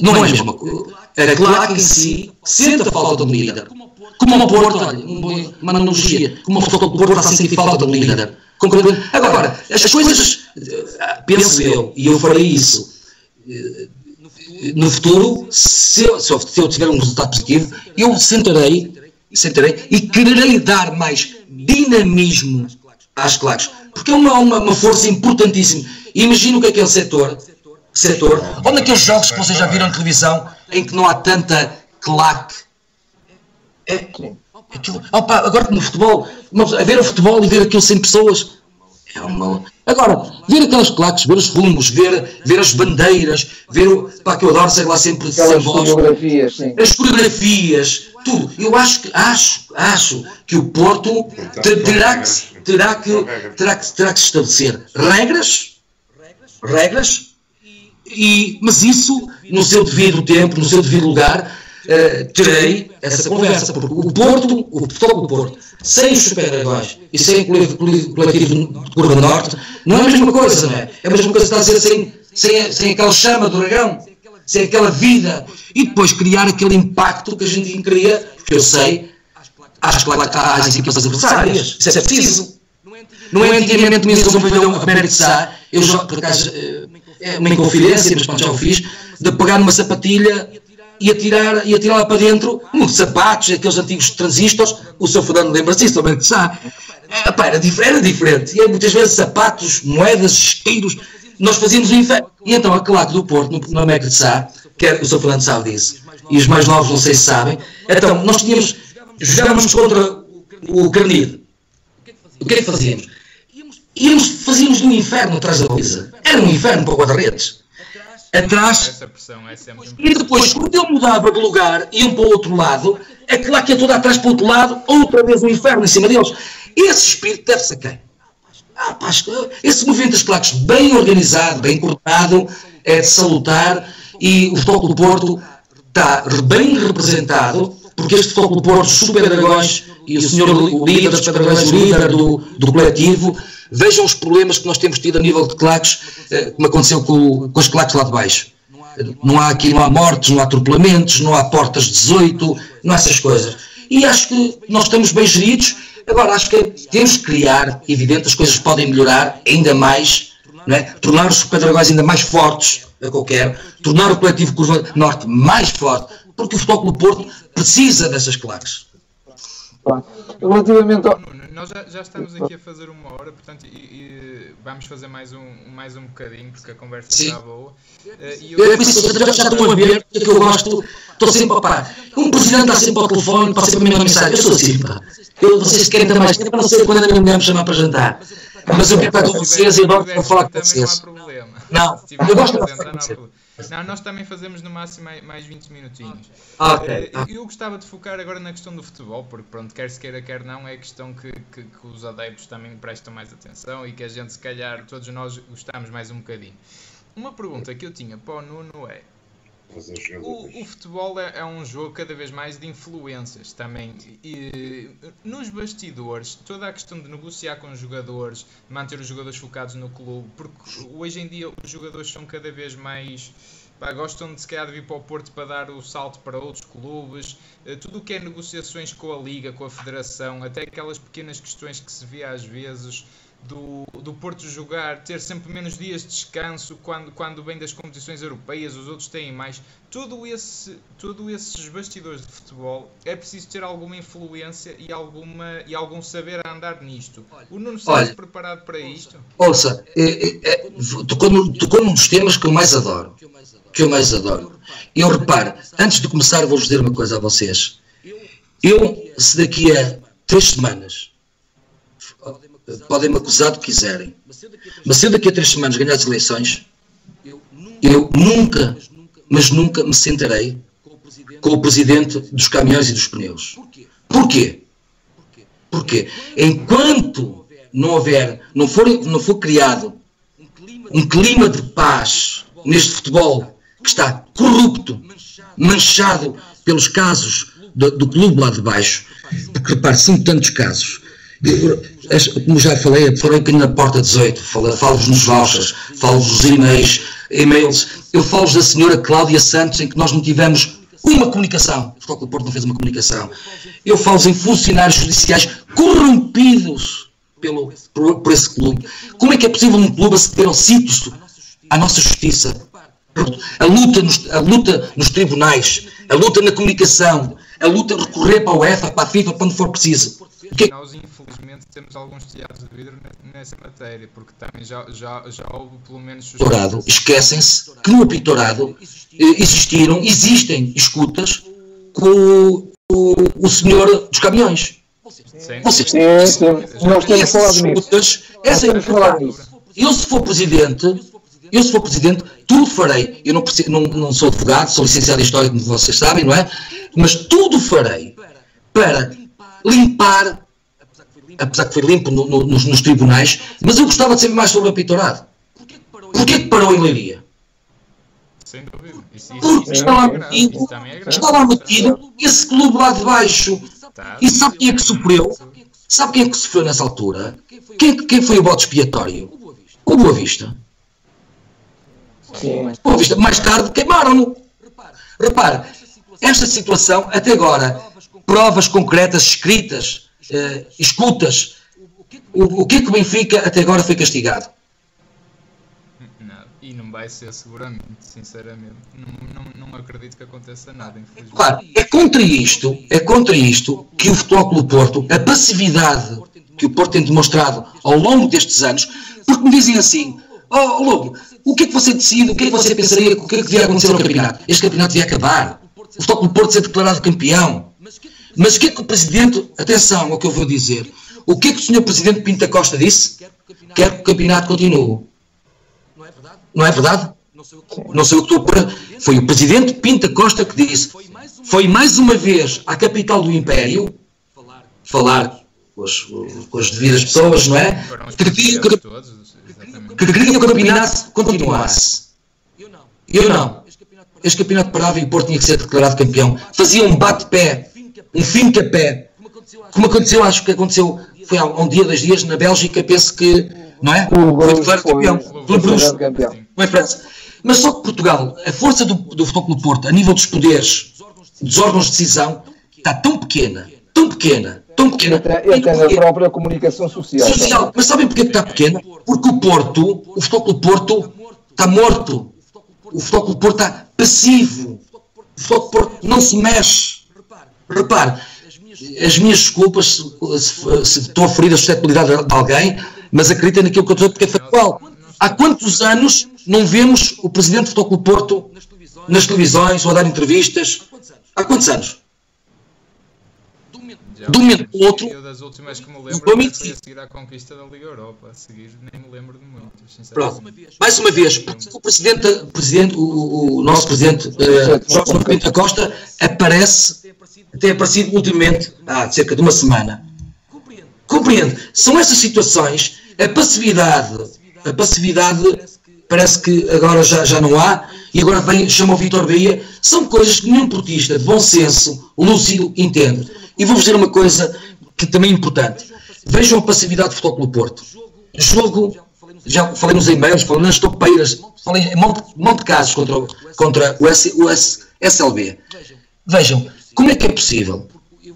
não é a mesma coisa. A claque em si sente a falta de um líder. Como o Porto, olha, uma analogia, como o Porto está a sentir falta de um líder. Agora, as coisas, eh, penso eu, e eu farei isso eh, no futuro, se eu, se eu tiver um resultado positivo, eu sentarei, sentarei e quererei dar mais dinamismo às claques, porque é uma, uma, uma força importantíssima. Imagino que aquele setor setor, ou naqueles jogos que vocês já viram na televisão em que não há tanta claque. É, aquilo, opa, agora no futebol, a ver o futebol e ver aquilo sem pessoas. É uma... Agora, ver aquelas claques, ver os fumos, ver, ver as bandeiras, ver o. Pá, que eu adoro, sei lá, sempre Aquelas coreografias, sim. As coreografias, tudo. Eu acho que, acho, acho que o Porto terá que, terá que, terá que, terá que estabelecer regras, regras e, mas isso, no seu devido tempo, no seu devido lugar, uh, terei essa conversa, porque o Porto, o futebol do Porto, sem os super-heróis e sem o coletivo de Curva Norte, não é a mesma coisa, não é? É a mesma coisa que está a dizer sem, sem, sem aquela chama do dragão, sem aquela vida, e depois criar aquele impacto que a gente queria, porque eu sei, às, às equipas adversárias, isso é preciso. Não é antigamente mesmo um pavilhão a de Sá, eu já, por acaso, eh, é uma inconfidência, mas pronto, já o fiz, de pegar numa sapatilha e atirar, e atirar lá para dentro uns sapatos, aqueles antigos transistores, o seu Fernando lembra-se disso, também sabe. É, pá, era, diferente, era diferente. E muitas vezes sapatos, moedas, isqueiros, nós fazíamos o inferno. E então a claque do Porto, no, no América de Sá, que era, o seu Fernando sabe disso, e os mais novos não sei se sabem, então nós tínhamos, jogávamos contra o Carnide. O que é que fazíamos? íamos, fazíamos do inferno atrás da baliza. Era um inferno para o guarda-redes. Atrás. E depois, quando ele mudava de lugar, iam para o outro lado, aquela que ia toda atrás para o outro lado, outra vez o inferno em cima deles. Esse espírito deve-se a quem? Ah, pá, esse movimento das claques bem organizado, bem cortado, é de salutar e o Futebol do Porto está bem representado porque este Futebol do Porto, Super Dragões e o senhor o líder dos Dragões, o líder do, do coletivo, Vejam os problemas que nós temos tido a nível de claques, eh, como aconteceu com, com as claques lá de baixo. Não há aqui, não há mortes, não há atropelamentos, não há portas 18, não há essas coisas. E acho que nós estamos bem geridos. Agora, acho que temos que criar, evidente, as coisas podem melhorar ainda mais, é? tornar os Pedragóis ainda mais fortes, é o que eu quero, tornar o coletivo Curva Norte mais forte, porque o Futebol do Porto precisa dessas claques. Relativamente ao, nós já, já, estamos aqui a fazer uma hora, portanto, e, e vamos fazer mais um, mais um bocadinho, porque a conversa Sim. está boa. Uh, e eu... eu já, já estão a ver que eu gosto, estou sempre a parar. Um presidente está sempre ao telefone, passa sempre a mesma mensagem. Eu sou pá. Eu, vocês querem ter mais tempo, não sei quando a minha mulher me chamar para jantar. Mas eu quero estar com vocês e adoro falar com vocês. Não, eu gosto de falar com vocês. Não, nós também fazemos no máximo mais, mais 20 minutinhos. Ah, okay. uh, eu gostava de focar agora na questão do futebol, porque pronto, quer se queira, quer não, é a questão que, que, que, os adeptos também prestam mais atenção e que a gente, se calhar, todos nós gostamos mais um bocadinho. Uma pergunta que eu tinha para o Nuno é: O, o, futebol é, é, um jogo cada vez mais de influências também. E, nos bastidores, toda a questão de negociar com os jogadores, manter os jogadores focados no clube, porque hoje em dia os jogadores são cada vez mais. Pá, gostam de se calhar de vir para o Porto para dar o salto para outros clubes, eh, tudo o que é negociações com a Liga, com a Federação, até aquelas pequenas questões que se vê às vezes, do, do Porto jogar, ter sempre menos dias de descanso quando, quando vem das competições europeias, os outros têm mais. Tudo, esse, tudo esses bastidores de futebol é preciso ter alguma influência e, alguma, e algum saber a andar nisto. O Nuno está preparado para isto? Ouça, é, é, é, tocou, tocou num dos temas que eu mais adoro. Que eu mais adoro. Eu reparo, antes de começar, vou-vos dizer uma coisa a vocês. Eu, se daqui a três semanas podem me acusar do que quiserem. Mas se eu daqui a três semanas ganhar as eleições, eu nunca, mas nunca me sentarei com o presidente dos caminhões e dos pneus. Porquê? Porquê? Enquanto não houver, não for, não for criado um clima de paz neste futebol que está corrupto, manchado pelos casos do, do clube lá de baixo, porque repare, são tantos casos como já falei, falei aqui na porta 18, falo-vos nos vouchers, falo-vos nos e-mails, e-mails, eu falo-vos da senhora Cláudia Santos, em que nós não tivemos uma comunicação, o Futebol Porto não fez uma comunicação, eu falo-vos em funcionários judiciais corrompidos pelo, por, por, esse clube. Como é que é possível um clube aceder ao sítio à nossa justiça? A luta, nos, a luta nos tribunais, a luta na comunicação, a luta recorrer para a UEFA, para a FIFA, quando for preciso. Que... Temos alguns teatros de vidro nessa matéria, porque também já, já, já houve pelo menos. Esquecem-se que no apitourado eh, existiram, existem escutas com o, o senhor dos caminhões. Sim, Vocês, sim, sim. Nós temos falado nisso. Essa é falar nisso. Eu, se for presidente, eu, se for presidente, tudo farei. Eu não, não, não sou advogado, sou licenciado em História, como vocês sabem, não é? Mas tudo farei para limpar, apesar que foi limpo no, no, nos, nos, tribunais, mas eu gostava de saber mais sobre o apitourado. Porquê que parou em Leiria? Sem dúvida. Isso, isso, Porque está lá metido, é está lá metido esse clube lá de baixo. Tá, e sabe quem é que sofreu? Sabe quem é que sofreu nessa altura? Quem, quem foi o voto expiatório? O Boa Vista. Sim. Boa Vista. Mais tarde queimaram-no. Repare, esta situação, até agora, provas concretas, escritas, uh, escutas. O, o que é que o Benfica até agora foi castigado? Não, e não vai ser seguramente, sinceramente. Não, não, não acredito que aconteça nada, infelizmente. Claro, é contra isto, é contra isto que o Futebol Clube Porto, a passividade que o Porto tem demonstrado ao longo destes anos, porque me dizem assim, oh Lobo, o que é que você decide, o que é que você pensaria, o que é que devia acontecer no campeonato? Este campeonato devia acabar. O Futebol Clube Porto ser declarado campeão. Mas o que é que o Presidente, atenção ao que eu vou dizer, o que é que o Sr. Presidente Pinta Costa disse? Quer que o campeonato continue. Não é verdade? Não sei o que estou por. Foi o Presidente Pinta Costa que disse. Foi mais uma vez à capital do Império falar com as, com as devidas pessoas, não é? Que queria que, que o campeonato continuasse. Eu não. Este campeonato parava e o Porto tinha que ser declarado campeão. Fazia um bate-pé um fim de pé, como aconteceu, acho que aconteceu, foi há um dia, dois dias, na Bélgica, penso que, não é? Foi declarado campeão, pelo Bruxo, França. Mas só que Portugal, a força do, do Futebol Clube Porto, a nível dos poderes, dos órgãos de decisão, está tão pequena, tão pequena, tão pequena. E até na própria comunicação social. Social, mas sabem porquê que está pequena? Porque o Porto, o Futebol Clube Porto, está morto. O Futebol Clube Porto está passivo. O Futebol Clube Porto não se mexe. Repare, as minhas desculpas se, se, se estou a ferir a suscetibilidade de alguém, mas acredita naquilo que eu estou porque é factual. Há quantos anos não vemos o presidente do Futebol Porto nas televisões ou a dar entrevistas? Há quantos anos? de um momento para o outro. Eu das últimas que me lembro foi a seguir à conquista da Liga Europa. A seguir nem me lembro de muitas. Pronto. Mais uma vez, o presidente, o, presidente, o, o nosso presidente uh, Jorge Pinto da Costa aparece, tem aparecido ultimamente, há cerca de uma semana. Compreende? São essas situações, a passividade, a passividade parece que agora já, já não há, e agora vem, chama o Vitor Bahia, são coisas que nenhum portista de bom senso, lúcido, entende. E vou-vos dizer uma coisa que também é importante. Vejam a passividade do Futebol Porto. Jogo, já falei nos e-mails, falei nas topeiras, falei em monte, monte de casos contra, contra o, S, o S, SLB. Vejam, como é que é possível?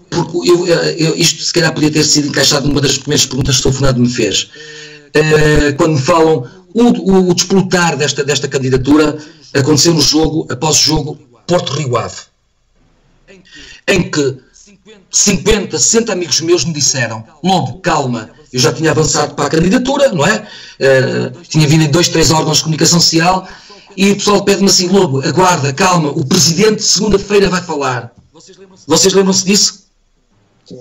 Porque eu, eu, isto se calhar podia ter sido encaixado numa das primeiras perguntas que o Fernando me fez. Uh, quando me falam o, o, o desplotar desta, desta candidatura aconteceu no jogo, após o jogo, Porto Rio Ave, em que 50, 60 amigos meus me disseram: Lobo, calma, eu já tinha avançado para a candidatura, não é? Uh, tinha vindo em dois, três órgãos de comunicação social e o pessoal pede-me assim: Lobo, aguarda, calma, o presidente segunda-feira vai falar. Vocês lembram-se disso? Sim.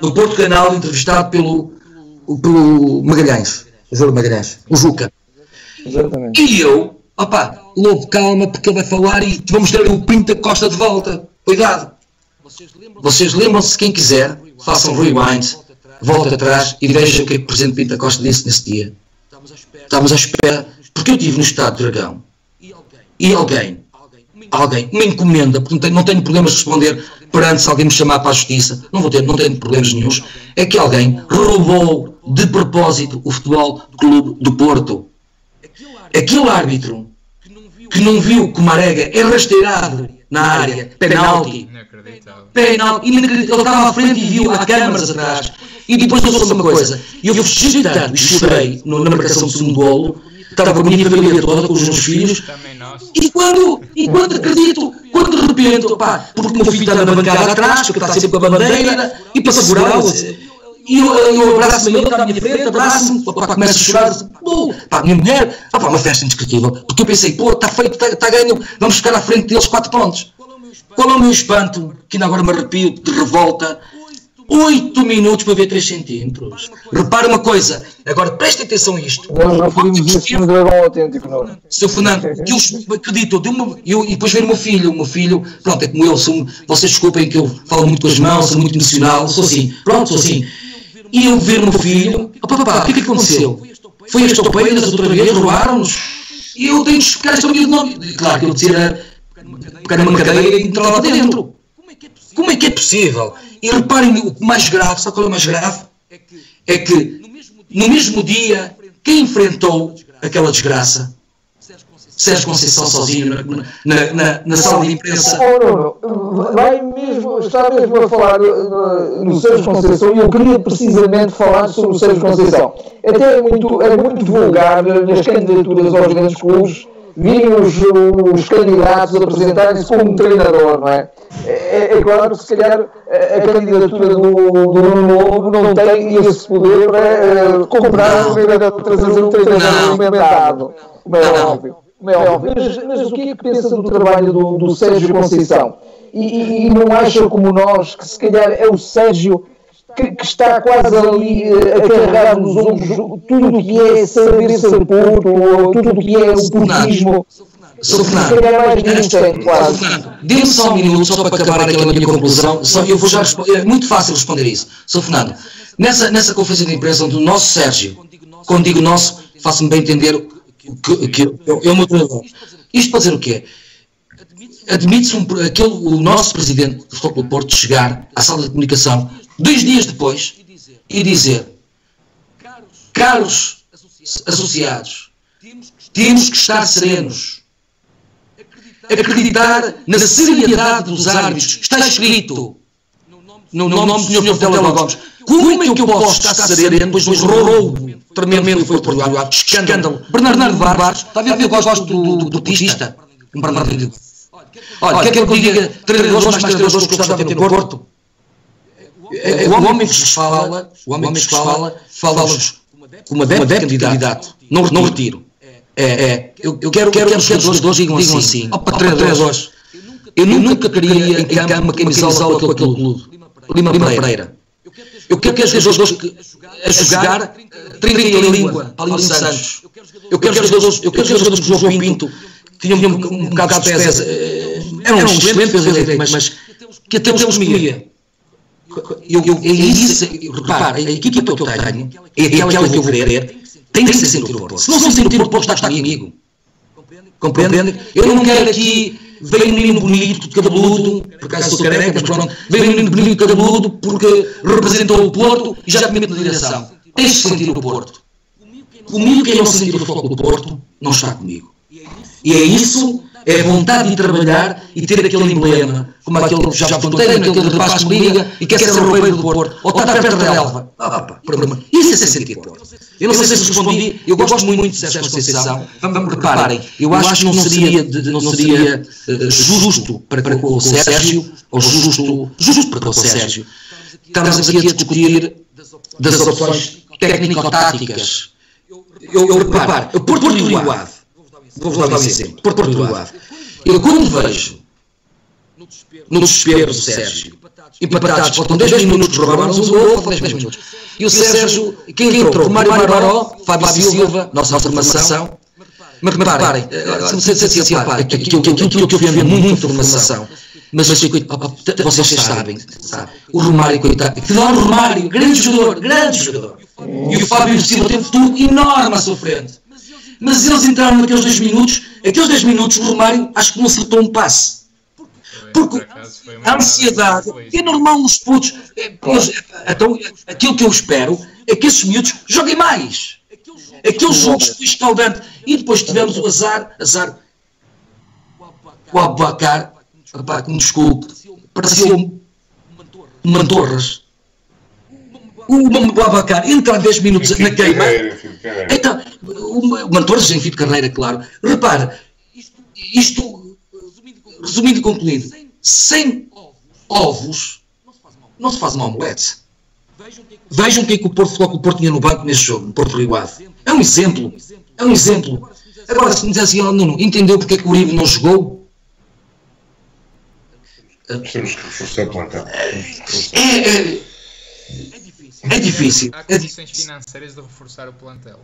No Porto Canal, entrevistado pelo, pelo Magalhães, o Júlio Magalhães, o Juca. Exatamente. E eu, opá, Lobo, calma, porque ele vai falar e vamos ter o Pinta Costa de volta. Cuidado. Vocês lembram-se, quem quiser, façam rewind, volta atrás e vejam o que, é que o Presidente Pinta Costa disse nesse dia. Estamos à espera, porque eu estive no Estado de Dragão e alguém, alguém me encomenda, porque não tenho, não tenho problemas de responder perante se alguém me chamar para a justiça, não vou ter, não tenho problemas nenhums, é que alguém roubou de propósito o futebol clube do Porto. Aquele árbitro que não viu que o Marega é rasteirado na área, penalti, penalti, ele estava à frente e viu, há câmaras atrás, e depois passou uma coisa, e eu fechei tanto e chorei na marcação do segundo golo, estava com a minha família toda, com os meus filhos, e quando, e quando acredito, quando de repente, pá, porque o meu filho está na bancada atrás, porque está sempre com a bandeira, e para segurá-lo, e eu, eu abraço-me, ele está à minha frente, abraço-me, começo a chorar, uh, pá, minha mulher, pá, uma festa indescritível, porque eu pensei, pô, está feito, está, está ganho, vamos ficar à frente deles quatro pontos. Qual é o meu espanto, que ainda agora me arrepio de revolta, 8 minutos para ver 3 centímetros. Repara uma coisa, agora preste atenção a isto. Dragão autêntico, não é? Sr. Fernando, que eu acredito, uma, eu, e depois ver o meu filho, o meu filho, pronto, é como eu, sou, vocês desculpem que eu falo muito com as mãos, sou muito emocional, sou assim, pronto, sou assim. E eu ver o meu filho, oh, papá, o que é que aconteceu? Foi as topeiras outra vez, roubaram-nos? E eu tenho de explicar esta minha nome. Claro que eu dizia, pegar numa cadeia e entrar lá dentro. Como é que é possível? E reparem o mais grave, sabe qual é o mais grave? É que no mesmo dia, quem enfrentou aquela desgraça? Sérgio Conceição sozinho na, na, na, sala de imprensa. Oh, vai mesmo, está mesmo a falar no, no Sérgio Conceição e eu queria precisamente falar sobre o Sérgio Conceição. Até é muito, é muito vulgar nas candidaturas aos grandes clubes virem os, os candidatos apresentarem-se como um treinador, não é? É, é claro que se calhar a, a candidatura do, do Nuno não tem esse poder para uh, comprar ou trazer um treinador alimentado, como é óbvio. Como é óbvio. Mas, mas, o que é que pensa do trabalho do, do Sérgio Conceição? E, e, e não acha como nós que se calhar é o Sérgio que, que, está quase ali eh, a carregar nos ombros tudo o que é saber ser Porto, ou tudo o que é o portismo. Sou Fernando, dê-me só um minuto só para acabar aquela minha conclusão. Só, eu vou já responder, é muito fácil responder isso. Sou Fernando, nessa, nessa conferência de imprensa onde o nosso Sérgio, quando digo nosso, faço-me bem entender que, que eu, eu, meu treinador. Isto para dizer o quê? Admite-se um, aquele, o nosso presidente do Futebol do Porto chegar à sala de comunicação dois dias depois e dizer: Caros associados, temos que estar serenos, acreditar na seriedade dos árbitros. Está escrito no nome do Sr. Portela Gomes. Como é que eu posso estar sereno depois do roubo tremendo que foi lá? Escândalo. Bernardo Barros, está a ver que eu gosto do, do, do portista? Olha, quer que eu diga treinadores mais treinadores que eu gostava de ter no Porto? O homem que vos fala, o homem que fala, fala-vos como adepto de candidato, não, não retiro. É, é, eu, eu quero, quero que os jogadores digam assim, assim oh, para treinadores, eu nunca queria em campo uma camisola com aquele clube, Lima Pereira. Eu quero que os jogadores a jogar trinquem a língua, Paulinho Santos. Eu quero que os jogadores, eu quero que os jogadores que João Pinto tinham um, bocado de pés, eh, eram excelentes, mas, mas que até os comia eu, eu, é isso, repara, a equipa que eu tenho é aquela que eu vou querer, tem que se sentir o Porto. Se não se sentir o Porto, está comigo. Compreendem? Eu não quero aqui, veio um menino bonito, de cabeludo, por acaso sou careca, mas pronto, veio um menino bonito, de cabeludo, porque representou o Porto e já te mete na direção. Tens de sentir o Porto. Comigo, quem não sentir o foco do Porto, não está comigo. E é isso, é a vontade de trabalhar e ter aquele emblema, como aquele que já vos contei, aquele rapaz que liga e quer ser roupeiro do Porto, ou está perto da relva. Ah. Isso é sentir Porto. Eu não sei se respondi, eu gosto muito de Sérgio Conceição. Reparem, eu acho que não seria, não seria uh, justo para, com o Sérgio, ou justo, justo para com o Sérgio. Estamos aqui a discutir das opções técnico-táticas. Eu, eu reparo, Porto Rio vou-vos dar um exemplo, Porto Rio eu quando vejo no desespero do Sérgio, empatados, faltam 10 minutos, roubaram-nos um gol, faltam 10 minutos. E o Sérgio, quem entrou? Mário Maró, Fábio Silva, nossa formação. Mas reparem, se me se assim, aquilo que eu vi muito formação, mas vocês sabem, sabe? O Romário, coitado, Fidel Romário, grande jogador, grande jogador. E o Fábio Silva teve tudo enorme à sua frente. Mas eles entraram naqueles 10 minutos, aqueles 10 minutos o Romário acho que não acertou um passe. Porque a ansiedade é normal nos putos. Então, aquilo que eu espero é que esses miúdos joguem mais. Aquele jogo foi escaldante. E depois tivemos o azar, azar. O Abacar, rapaz, que me desculpe, parecia um mantorras. O Abacar entra 10 minutos na queima. Então, o Mantorras em fim de carreira, claro. Repara, isto, resumindo e concluindo, sem ovos não se faz uma omelete. Vejam o que é que o Porto o Porto tinha no banco nesse jogo, no Porto Ave. É um exemplo. É um exemplo. Agora, se me dissessem, assim, oh, Nuno, entendeu porque é que o Uribe não jogou? Temos que reforçar o plantel. É, é, é difícil. Há condições financeiras de reforçar o plantel.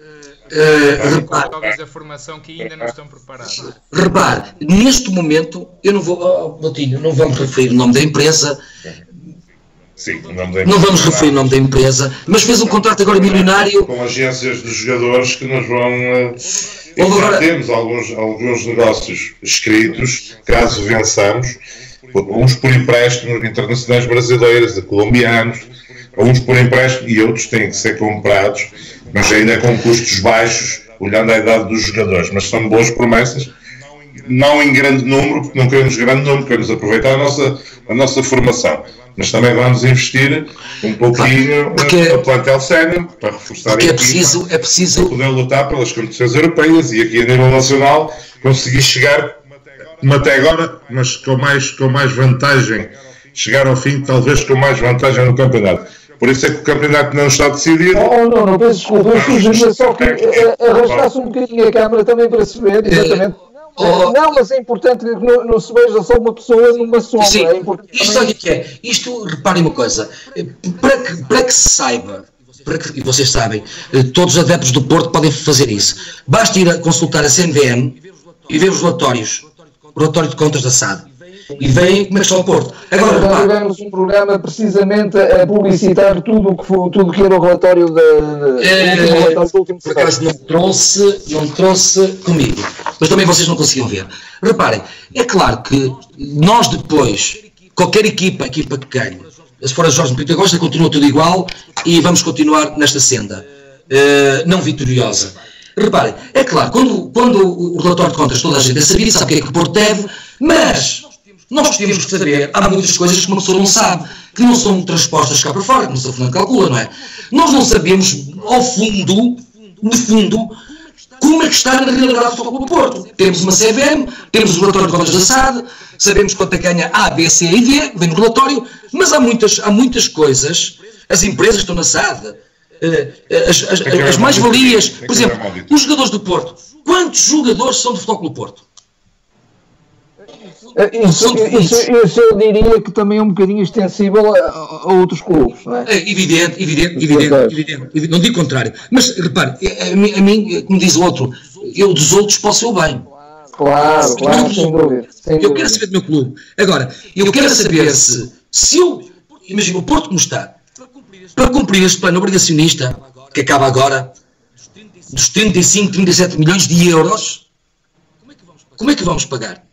Uh, repare, Talvez a formação que ainda não estão preparados. repare, neste momento, eu não vou, oh, Botinho, não vamos referir o nome da empresa, Sim, o nome da não vamos referir o nome da empresa, mas fez um contrato agora milionário. Com agências dos jogadores que nos vão. eh, e Ou já temos alguns, alguns negócios escritos, caso vençamos, uns por empréstimos internacionais brasileiros, de colombianos, uns por empréstimo e outros têm que ser comprados, mas ainda com custos baixos, olhando a idade dos jogadores. Mas são boas promessas, não em grande número, porque não queremos grande número, queremos aproveitar a nossa, a nossa formação. Mas também vamos investir um pouquinho Porque- no plantel sénior para reforçar Porque a é preciso, é para preciso, poder lutar pelas competições europeias e aqui a nível nacional conseguir chegar, como até agora, mas com mais, com mais vantagem, chegar ao fim, talvez com mais vantagem no campeonato. Por isso é que o campeonato não está decidido. Oh, não, não, peço desculpa, eu sugeria só que eh, arrastasse um bocadinho a câmara também para se ver, exatamente. oh. Não, mas é importante que não, não se veja só uma pessoa numa sombra. Sim, é importante isto também- sabe o que é? Isto, reparem uma coisa, eh, para que, para que se saiba, para que, e vocês sabem, eh, todos os adeptos do Porto podem fazer isso. Basta ir a consultar a CNVM e ver os relatórios, o relatório de contas da SAD, e veem como é que está o Porto. Agora, repare, tivemos um programa precisamente a publicitar tudo o que, foi, tudo que era o relatório da, Eh, último por acaso não trouxe, não trouxe comigo, mas também vocês não conseguiam ver. Reparem, é claro que nós depois, qualquer equipa, equipa que ganhe, se for a Jorge Pinto Costa, continua tudo igual e vamos continuar nesta senda, eh, não vitoriosa. Reparem, é claro, quando, quando o relatório de contas toda a gente é sabido, sabe o que é que o Porto deve, mas nós temos que saber, há muitas coisas que uma pessoa não sabe, que não são transpostas cá para fora, como o Sr. Fernando calcula, não é? Nós não sabemos, ao fundo, no fundo, como é que está na realidade o Futebol do Porto. Temos uma CVM, temos o relatório de contas da SAD, sabemos quanto é que ganha A, B, C e D, vem no relatório, mas há muitas, há muitas coisas, as empresas estão na SAD, eh, as, as- que era as mais-valias. É por era exemplo, os jogadores do Porto, quantos jogadores são do Futebol do Porto? Eh, Isso, isso, isso eu diria que também é um bocadinho extensível a, a outros clubes, não é? É evidente, evidente, evidente, evidente. Não digo contrário. Mas repare, a, a mim- a mim, como diz o outro, eu dos outros posso o bem. Claro, claro, sem dúvida. Sem Eu dúvida. quero saber do meu clube. Agora, eu quero saber se, se eu, imagina, o Porto como está, para cumprir este plano obrigacionista, que acaba agora, dos 35, 37 milhões de euros, como é que vamos pagar?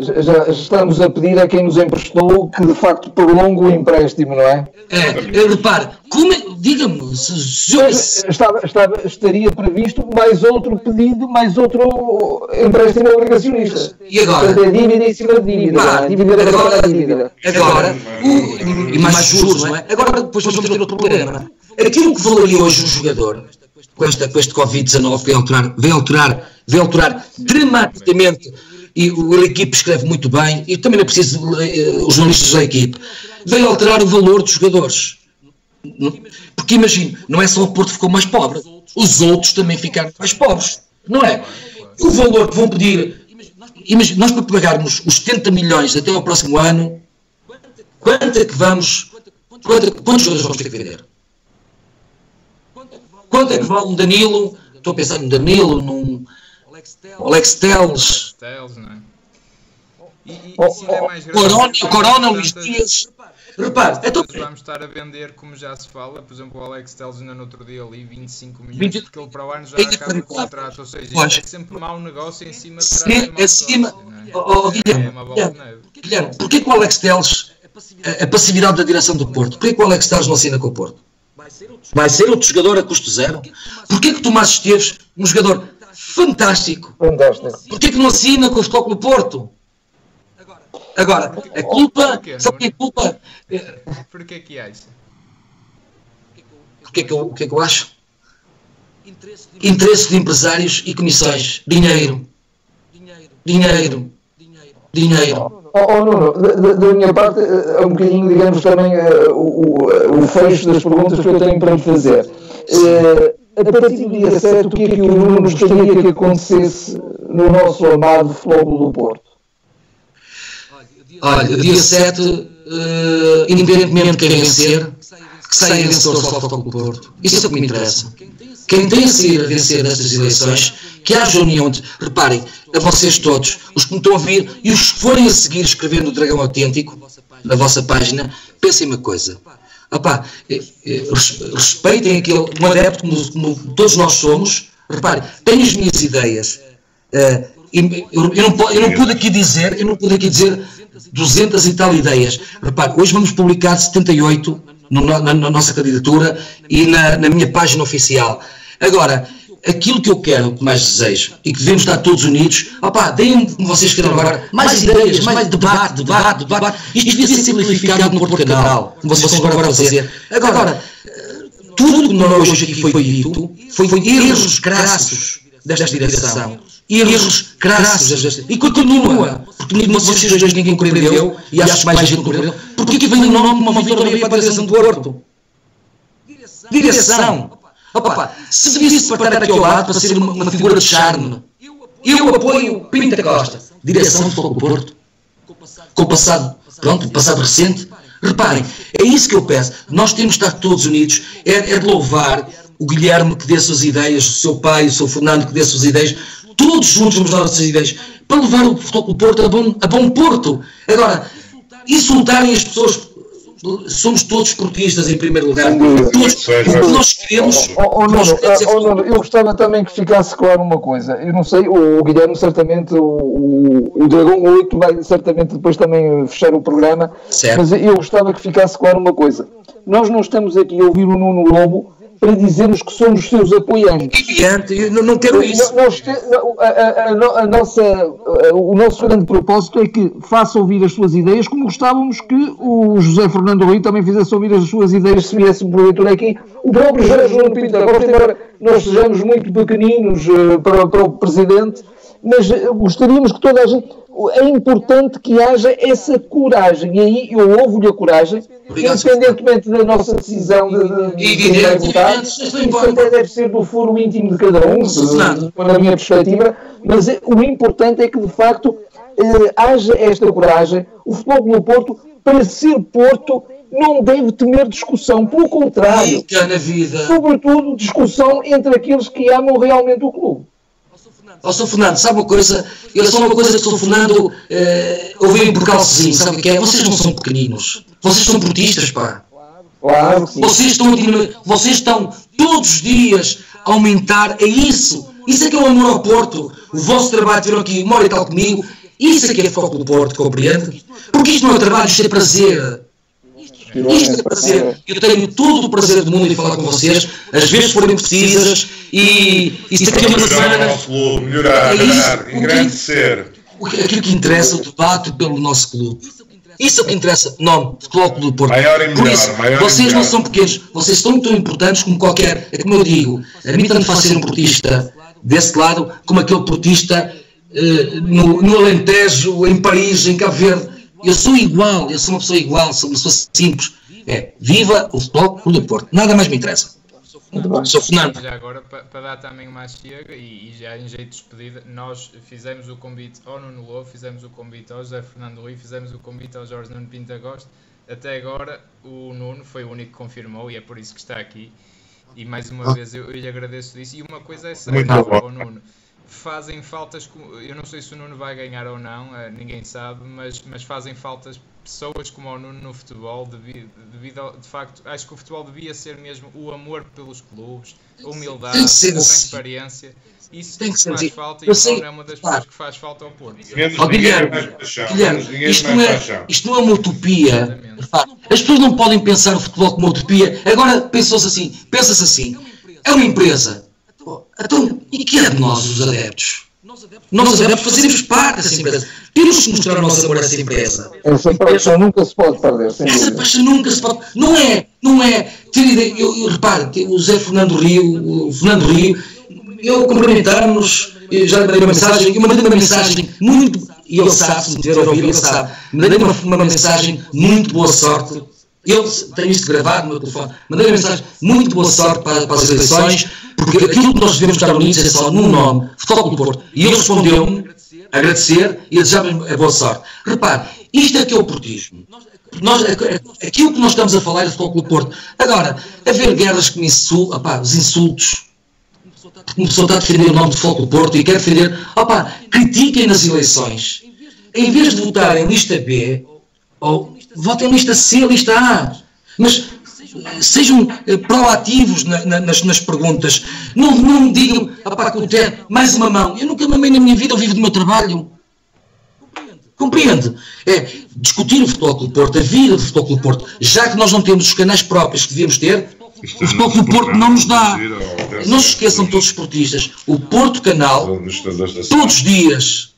Já estamos a pedir a quem nos emprestou que de facto prolongue o empréstimo, não é? É, repare, como é, diga-me, se, estava, estava, estaria previsto mais outro pedido, mais outro empréstimo obrigacionista. E agora? Portanto, é dívida em cima de dívida. Claro, a dívida agora, dívida. Agora, o, e mais juros, não é? Agora depois vamos ter outro problema. Aquilo que valeria hoje um jogador com, esta, com este Covid-19 vem alterar, vem alterar, vem alterar dramaticamente e o equipe escreve muito bem, e também não é preciso uh, os jornalistas da equipe, veio alterar o valor dos jogadores. Porque imagino, não é só o Porto ficou mais pobre, os outros também ficaram mais pobres, não é? O valor que vão pedir, imagina, nós para pagarmos os 70 milhões até ao próximo ano, quanto é que vamos, quanto, quantos jogadores vamos ter que vender? Quanto é que vale um Danilo? Estou a pensar no Danilo, num Alex Teles. não é? E, Oh, é mais grave, Corona, Luís Dias. Repare, então, vamos estar a vender, como já se fala, por exemplo, o Alex Telles ainda no outro dia ali, 25 milhões, 20 porque ele para o ano já Ainda acaba o contrato, ou seja, Pois. isto é sempre mau negócio em cima de de mau acima- negócio, é? Oh, oh, Guilherme, é uma bola de Guilherme. porquê que o Alex Teles, a, a passividade da direção do Porto, porquê que o Alex Teles não assina com o Porto? Vai ser outro jogador a custo zero? Porquê que o Tomás Esteves, um jogador fantástico, Fantástico. porquê que não assina com o Futebol Clube Porto? Agora, a culpa, sabe que a culpa, é, Porquê que acha? o que é que eu, o que é que eu acho? Interesse de empresários e comissões, dinheiro, dinheiro, dinheiro. Oh, oh, Nuno, da, da- minha parte, eh, é um bocadinho, digamos, também eh, o, o, o fecho das perguntas que eu tenho para lhe fazer. Eh, a partir do dia 7, o que é que o Nuno gostaria que acontecesse no nosso amado Futebol do Porto? Olha, dia 7, eh, independentemente de quem vencer, que saia vencedor do Futebol Clube Porto. Isso é o que me interessa. Quem tem a sair a vencer nestas eleições, que haja união. De, reparem, a vocês todos, os que me estão a ouvir e os que forem a seguir escrevendo o Dragão Autêntico, na vossa página, pensem uma coisa. Opá, eh, eh, res- respeitem aquele, um adepto como, como todos nós somos. Reparem, tenho as minhas ideias. Eh, eu, eu não, eu não pude aqui dizer, eu não pude aqui dizer 200 e tal ideias. Repare, hoje vamos publicar 78 no- na, na nossa candidatura e na, na minha página oficial. Agora, aquilo que eu quero, que mais desejo, e que devemos estar todos unidos, opá, deem-me, como vocês queiram agora, mais ideias, mais debate, debate, debate. Isto devia ser simplificado no Porto Canal, como vocês estão agora a fazer. Agora, tudo que nós hoje aqui foi dito foi, foi erros crassos desta direção. Erros crassos desta E continua. Porque vocês dois ninguém compreendeu, e acho que mais gente compreendeu, porque aqui vem o nome de uma vitória para a direção do Porto. Direção. Opa, se visse para estar aqui ao lado, para ser uma, uma figura de charme, eu apoio Pinto da Costa. Direção do Porto. Com o passado, pronto, passado recente. Reparem, é isso que eu peço. Nós temos de estar todos unidos. É, é de louvar o Guilherme que dê suas ideias, o seu pai, o seu Fernando que dê suas ideias. Todos juntos vamos dar nossas ideias para levar o Porto a bom, a bom Porto. Agora, insultarem as pessoas. Somos todos portistas em primeiro lugar. Todos, o que nós queremos. Oh, oh, nós queremos é oh, oh, Nuno, eu gostava também que ficasse claro uma coisa. Eu não sei, o Guilherme certamente, o, o, o Dragão 8 vai certamente depois também fechar o programa, Certo. mas eu gostava que ficasse claro uma coisa. Nós não estamos aqui a ouvir o Nuno Lobo para dizermos que somos seus apoiantes. Eu não, não quero isso. Nós a, a- a no- a nossa, o nosso grande propósito é que faça ouvir as suas ideias, como gostávamos que o José Fernando Rui também fizesse ouvir as suas ideias se viesse porventura aqui. O próprio José João Pinto embora nós sejamos muito pequeninos eh, para, para o Presidente, mas eh, gostaríamos que toda a gente. É importante que haja essa coragem, e aí eu ouvo-lhe a coragem, Obrigado, independentemente da nossa decisão de, de, de votar, isso até deve ser do foro íntimo de cada um, Fernando. na minha perspectiva, mas é- o importante é que, de facto, eh, haja esta coragem. O Futebol Clube do Porto, para ser Porto, não deve temer discussão. Pelo contrário, Fica na vida. sobretudo discussão entre aqueles que amam realmente o clube. Ó, Sr. Fernando, sabe uma coisa? Eu só uma coisa que o Sr. Fernando eh, ouviu por calcezinho, sabe o que é? Vocês não são pequeninos. Vocês são portistas, pá. Claro sim. Vocês estão, vocês estão todos os dias a aumentar, é isso. Isso é que é o amor ao Porto. O vosso trabalho, tiveram aqui uma hora e tal comigo. Isso é que é foco do Porto, compreende? Porque isto não é trabalho, isto é prazer. Isto é prazer. Eu tenho todo o prazer do mundo em falar com vocês, às vezes forem precisas, e isto aqui é uma semana. Melhorar, melhorar, engrandecer. Aquilo que interessa, o debate pelo nosso clube. Isso é o que interessa. Nome, Futebol Clube do Porto. Maior e melhor, Por isso, maior vocês não são pequenos, vocês são tão importantes como qualquer. É como eu digo, a mim tanto faz ser um portista desse lado, como aquele portista eh, no, no Alentejo, em Paris, em Cabo Verde. Eu sou igual, eu sou uma pessoa igual, sou uma pessoa simples. É, viva o Futebol Clube do Porto. Nada mais me interessa. Muito bem. Sou Fernando. Já agora, para, para dar também uma chega e, e já em jeito de despedida, nós fizemos o convite ao Nuno Lobo, fizemos o convite ao José Fernando Rui, fizemos o convite ao Jorge Nuno Pinto Agosto. Até agora, o Nuno foi o único que confirmou e é por isso que está aqui. E mais uma vez eu, eu lhe agradeço isso. E uma coisa é certa, Nuno. Fazem faltas, eu não sei se o Nuno vai ganhar ou não, eh, ninguém sabe, mas, mas fazem faltas pessoas como o Nuno no futebol, devido, devido ao, de facto, acho que o futebol devia ser mesmo o amor pelos clubes, a humildade, a assim. transparência. Isso Tem que ser faz assim. falta e o sei- Nuno é uma das claro. pessoas que faz falta ao Porto. Menos dinheiro, Guilherme. Guilherme, isto não, é, isto não é uma utopia. Repare, As pessoas não podem pensar o futebol como uma utopia. Agora pensou-se assim, pensa-se assim, é uma empresa. Pô, Então, e que é de nós, os adeptos? Nós, adeptos, fazemos parte dessa empresa. Temos que mostrar o nosso amor a essa empresa. Essa paixão nunca se pode perder, sem Essa paixão nunca se pode. Não é, não é. Ter eu, eu repare, o Zé Fernando Rio, o Fernando Rio, eu cumprimentámos, eu já lhe mandei uma mensagem, eu mandei uma mensagem muito, e ele sabe, se me tiver a ouvir, ele sabe, mandei uma, uma mensagem muito boa sorte. Eu tenho isto gravado no meu telefone. Mandei mensagem muito boa sorte para, para as eleições, porque aquilo que nós devemos estar unidos é só num nome, Futebol do Porto. E ele respondeu-me, agradecer e desejar-me a boa sorte. Repare, isto é que é o portismo. Nós, aquilo que nós estamos a falar é Futebol Clube do Porto. Agora, haver guerras que me insultam, os insultos, porque uma pessoa está a defender o nome do Futebol do Porto e quer defender, opá, critiquem nas eleições. Em vez de votarem lista B, ou votem lista C, lista A. Mas eh, sejam eh, proativos na- na- nas, nas perguntas. Não, não me digam, eu tenho mais uma mão. Eu nunca mamei na minha vida, eu vivo do meu trabalho. Compreende? É discutir o Futebol Clube do Porto, a vida do Futebol Clube do Porto, já que nós não temos os canais próprios que devíamos ter, o Futebol Clube do Porto não nos dá. Não se esqueçam todos os esportistas, o Porto Canal, todos os dias,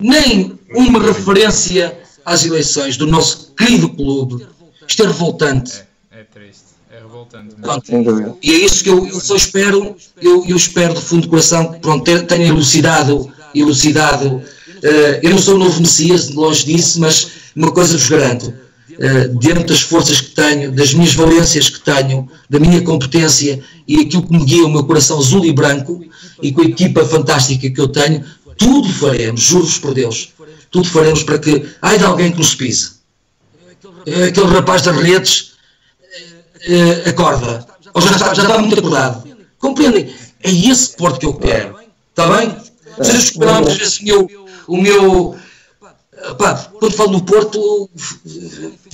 nem uma referência às eleições do nosso querido clube. Isto é revoltante. É, é triste, é revoltante. mesmo. Pronto. E é isso que eu, eu só espero, eu, eu espero do fundo do coração que pronto, tenha elucidado, elucidado. eh, eu não sou o novo Messias, longe disso, mas uma coisa vos garanto, eh, diante das forças que tenho, das minhas valências que tenho, da minha competência e aquilo que me guia o meu coração azul e branco e com a equipa fantástica que eu tenho, tudo faremos, juro-vos por Deus, tudo faremos para que, ai de alguém que nos pise. Eh, Aquele rapaz das redes, eh, acorda. Ou já está, já está muito acordado. Compreendem? É esse Porto que eu quero. Está bem? Vocês muitas vezes o meu. O meu pá, quando falo no Porto,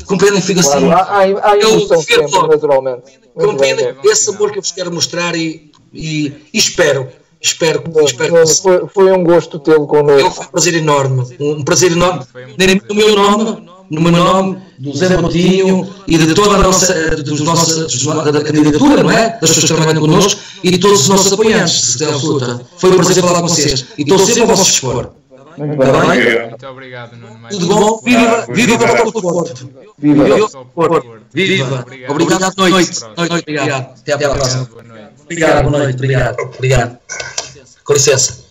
compreendem? Fico assim. Claro, há, há, há eu defendo naturalmente. Compreendem? Esse amor que eu vos quero mostrar e, e, e espero. Espero, espero Nuno, que Foi, foi um gosto tê-lo connosco. foi um prazer enorme, um prazer enorme, no meu nome, no meu nome, do Zé Botinho e de toda a nossa, dos nossos, da, da candidatura, não é? Das pessoas que trabalham connosco e de todos os nossos apoiantes, de absoluta. Foi um prazer falar com vocês e estou sempre ao vosso dispor. Muito bem. bem? Muito obrigado, Nuno. Tudo bom? vez. Viva, viva o Futebol do Porto! Viva. Viva o Só Futebol do por Porto! Porto. Viva! Obrigado. Obrigado, boa noite. Noite, Obrigado. Até à próxima. Boa noite. Obrigado, boa noite. Obrigado. Obrigado. Com licença.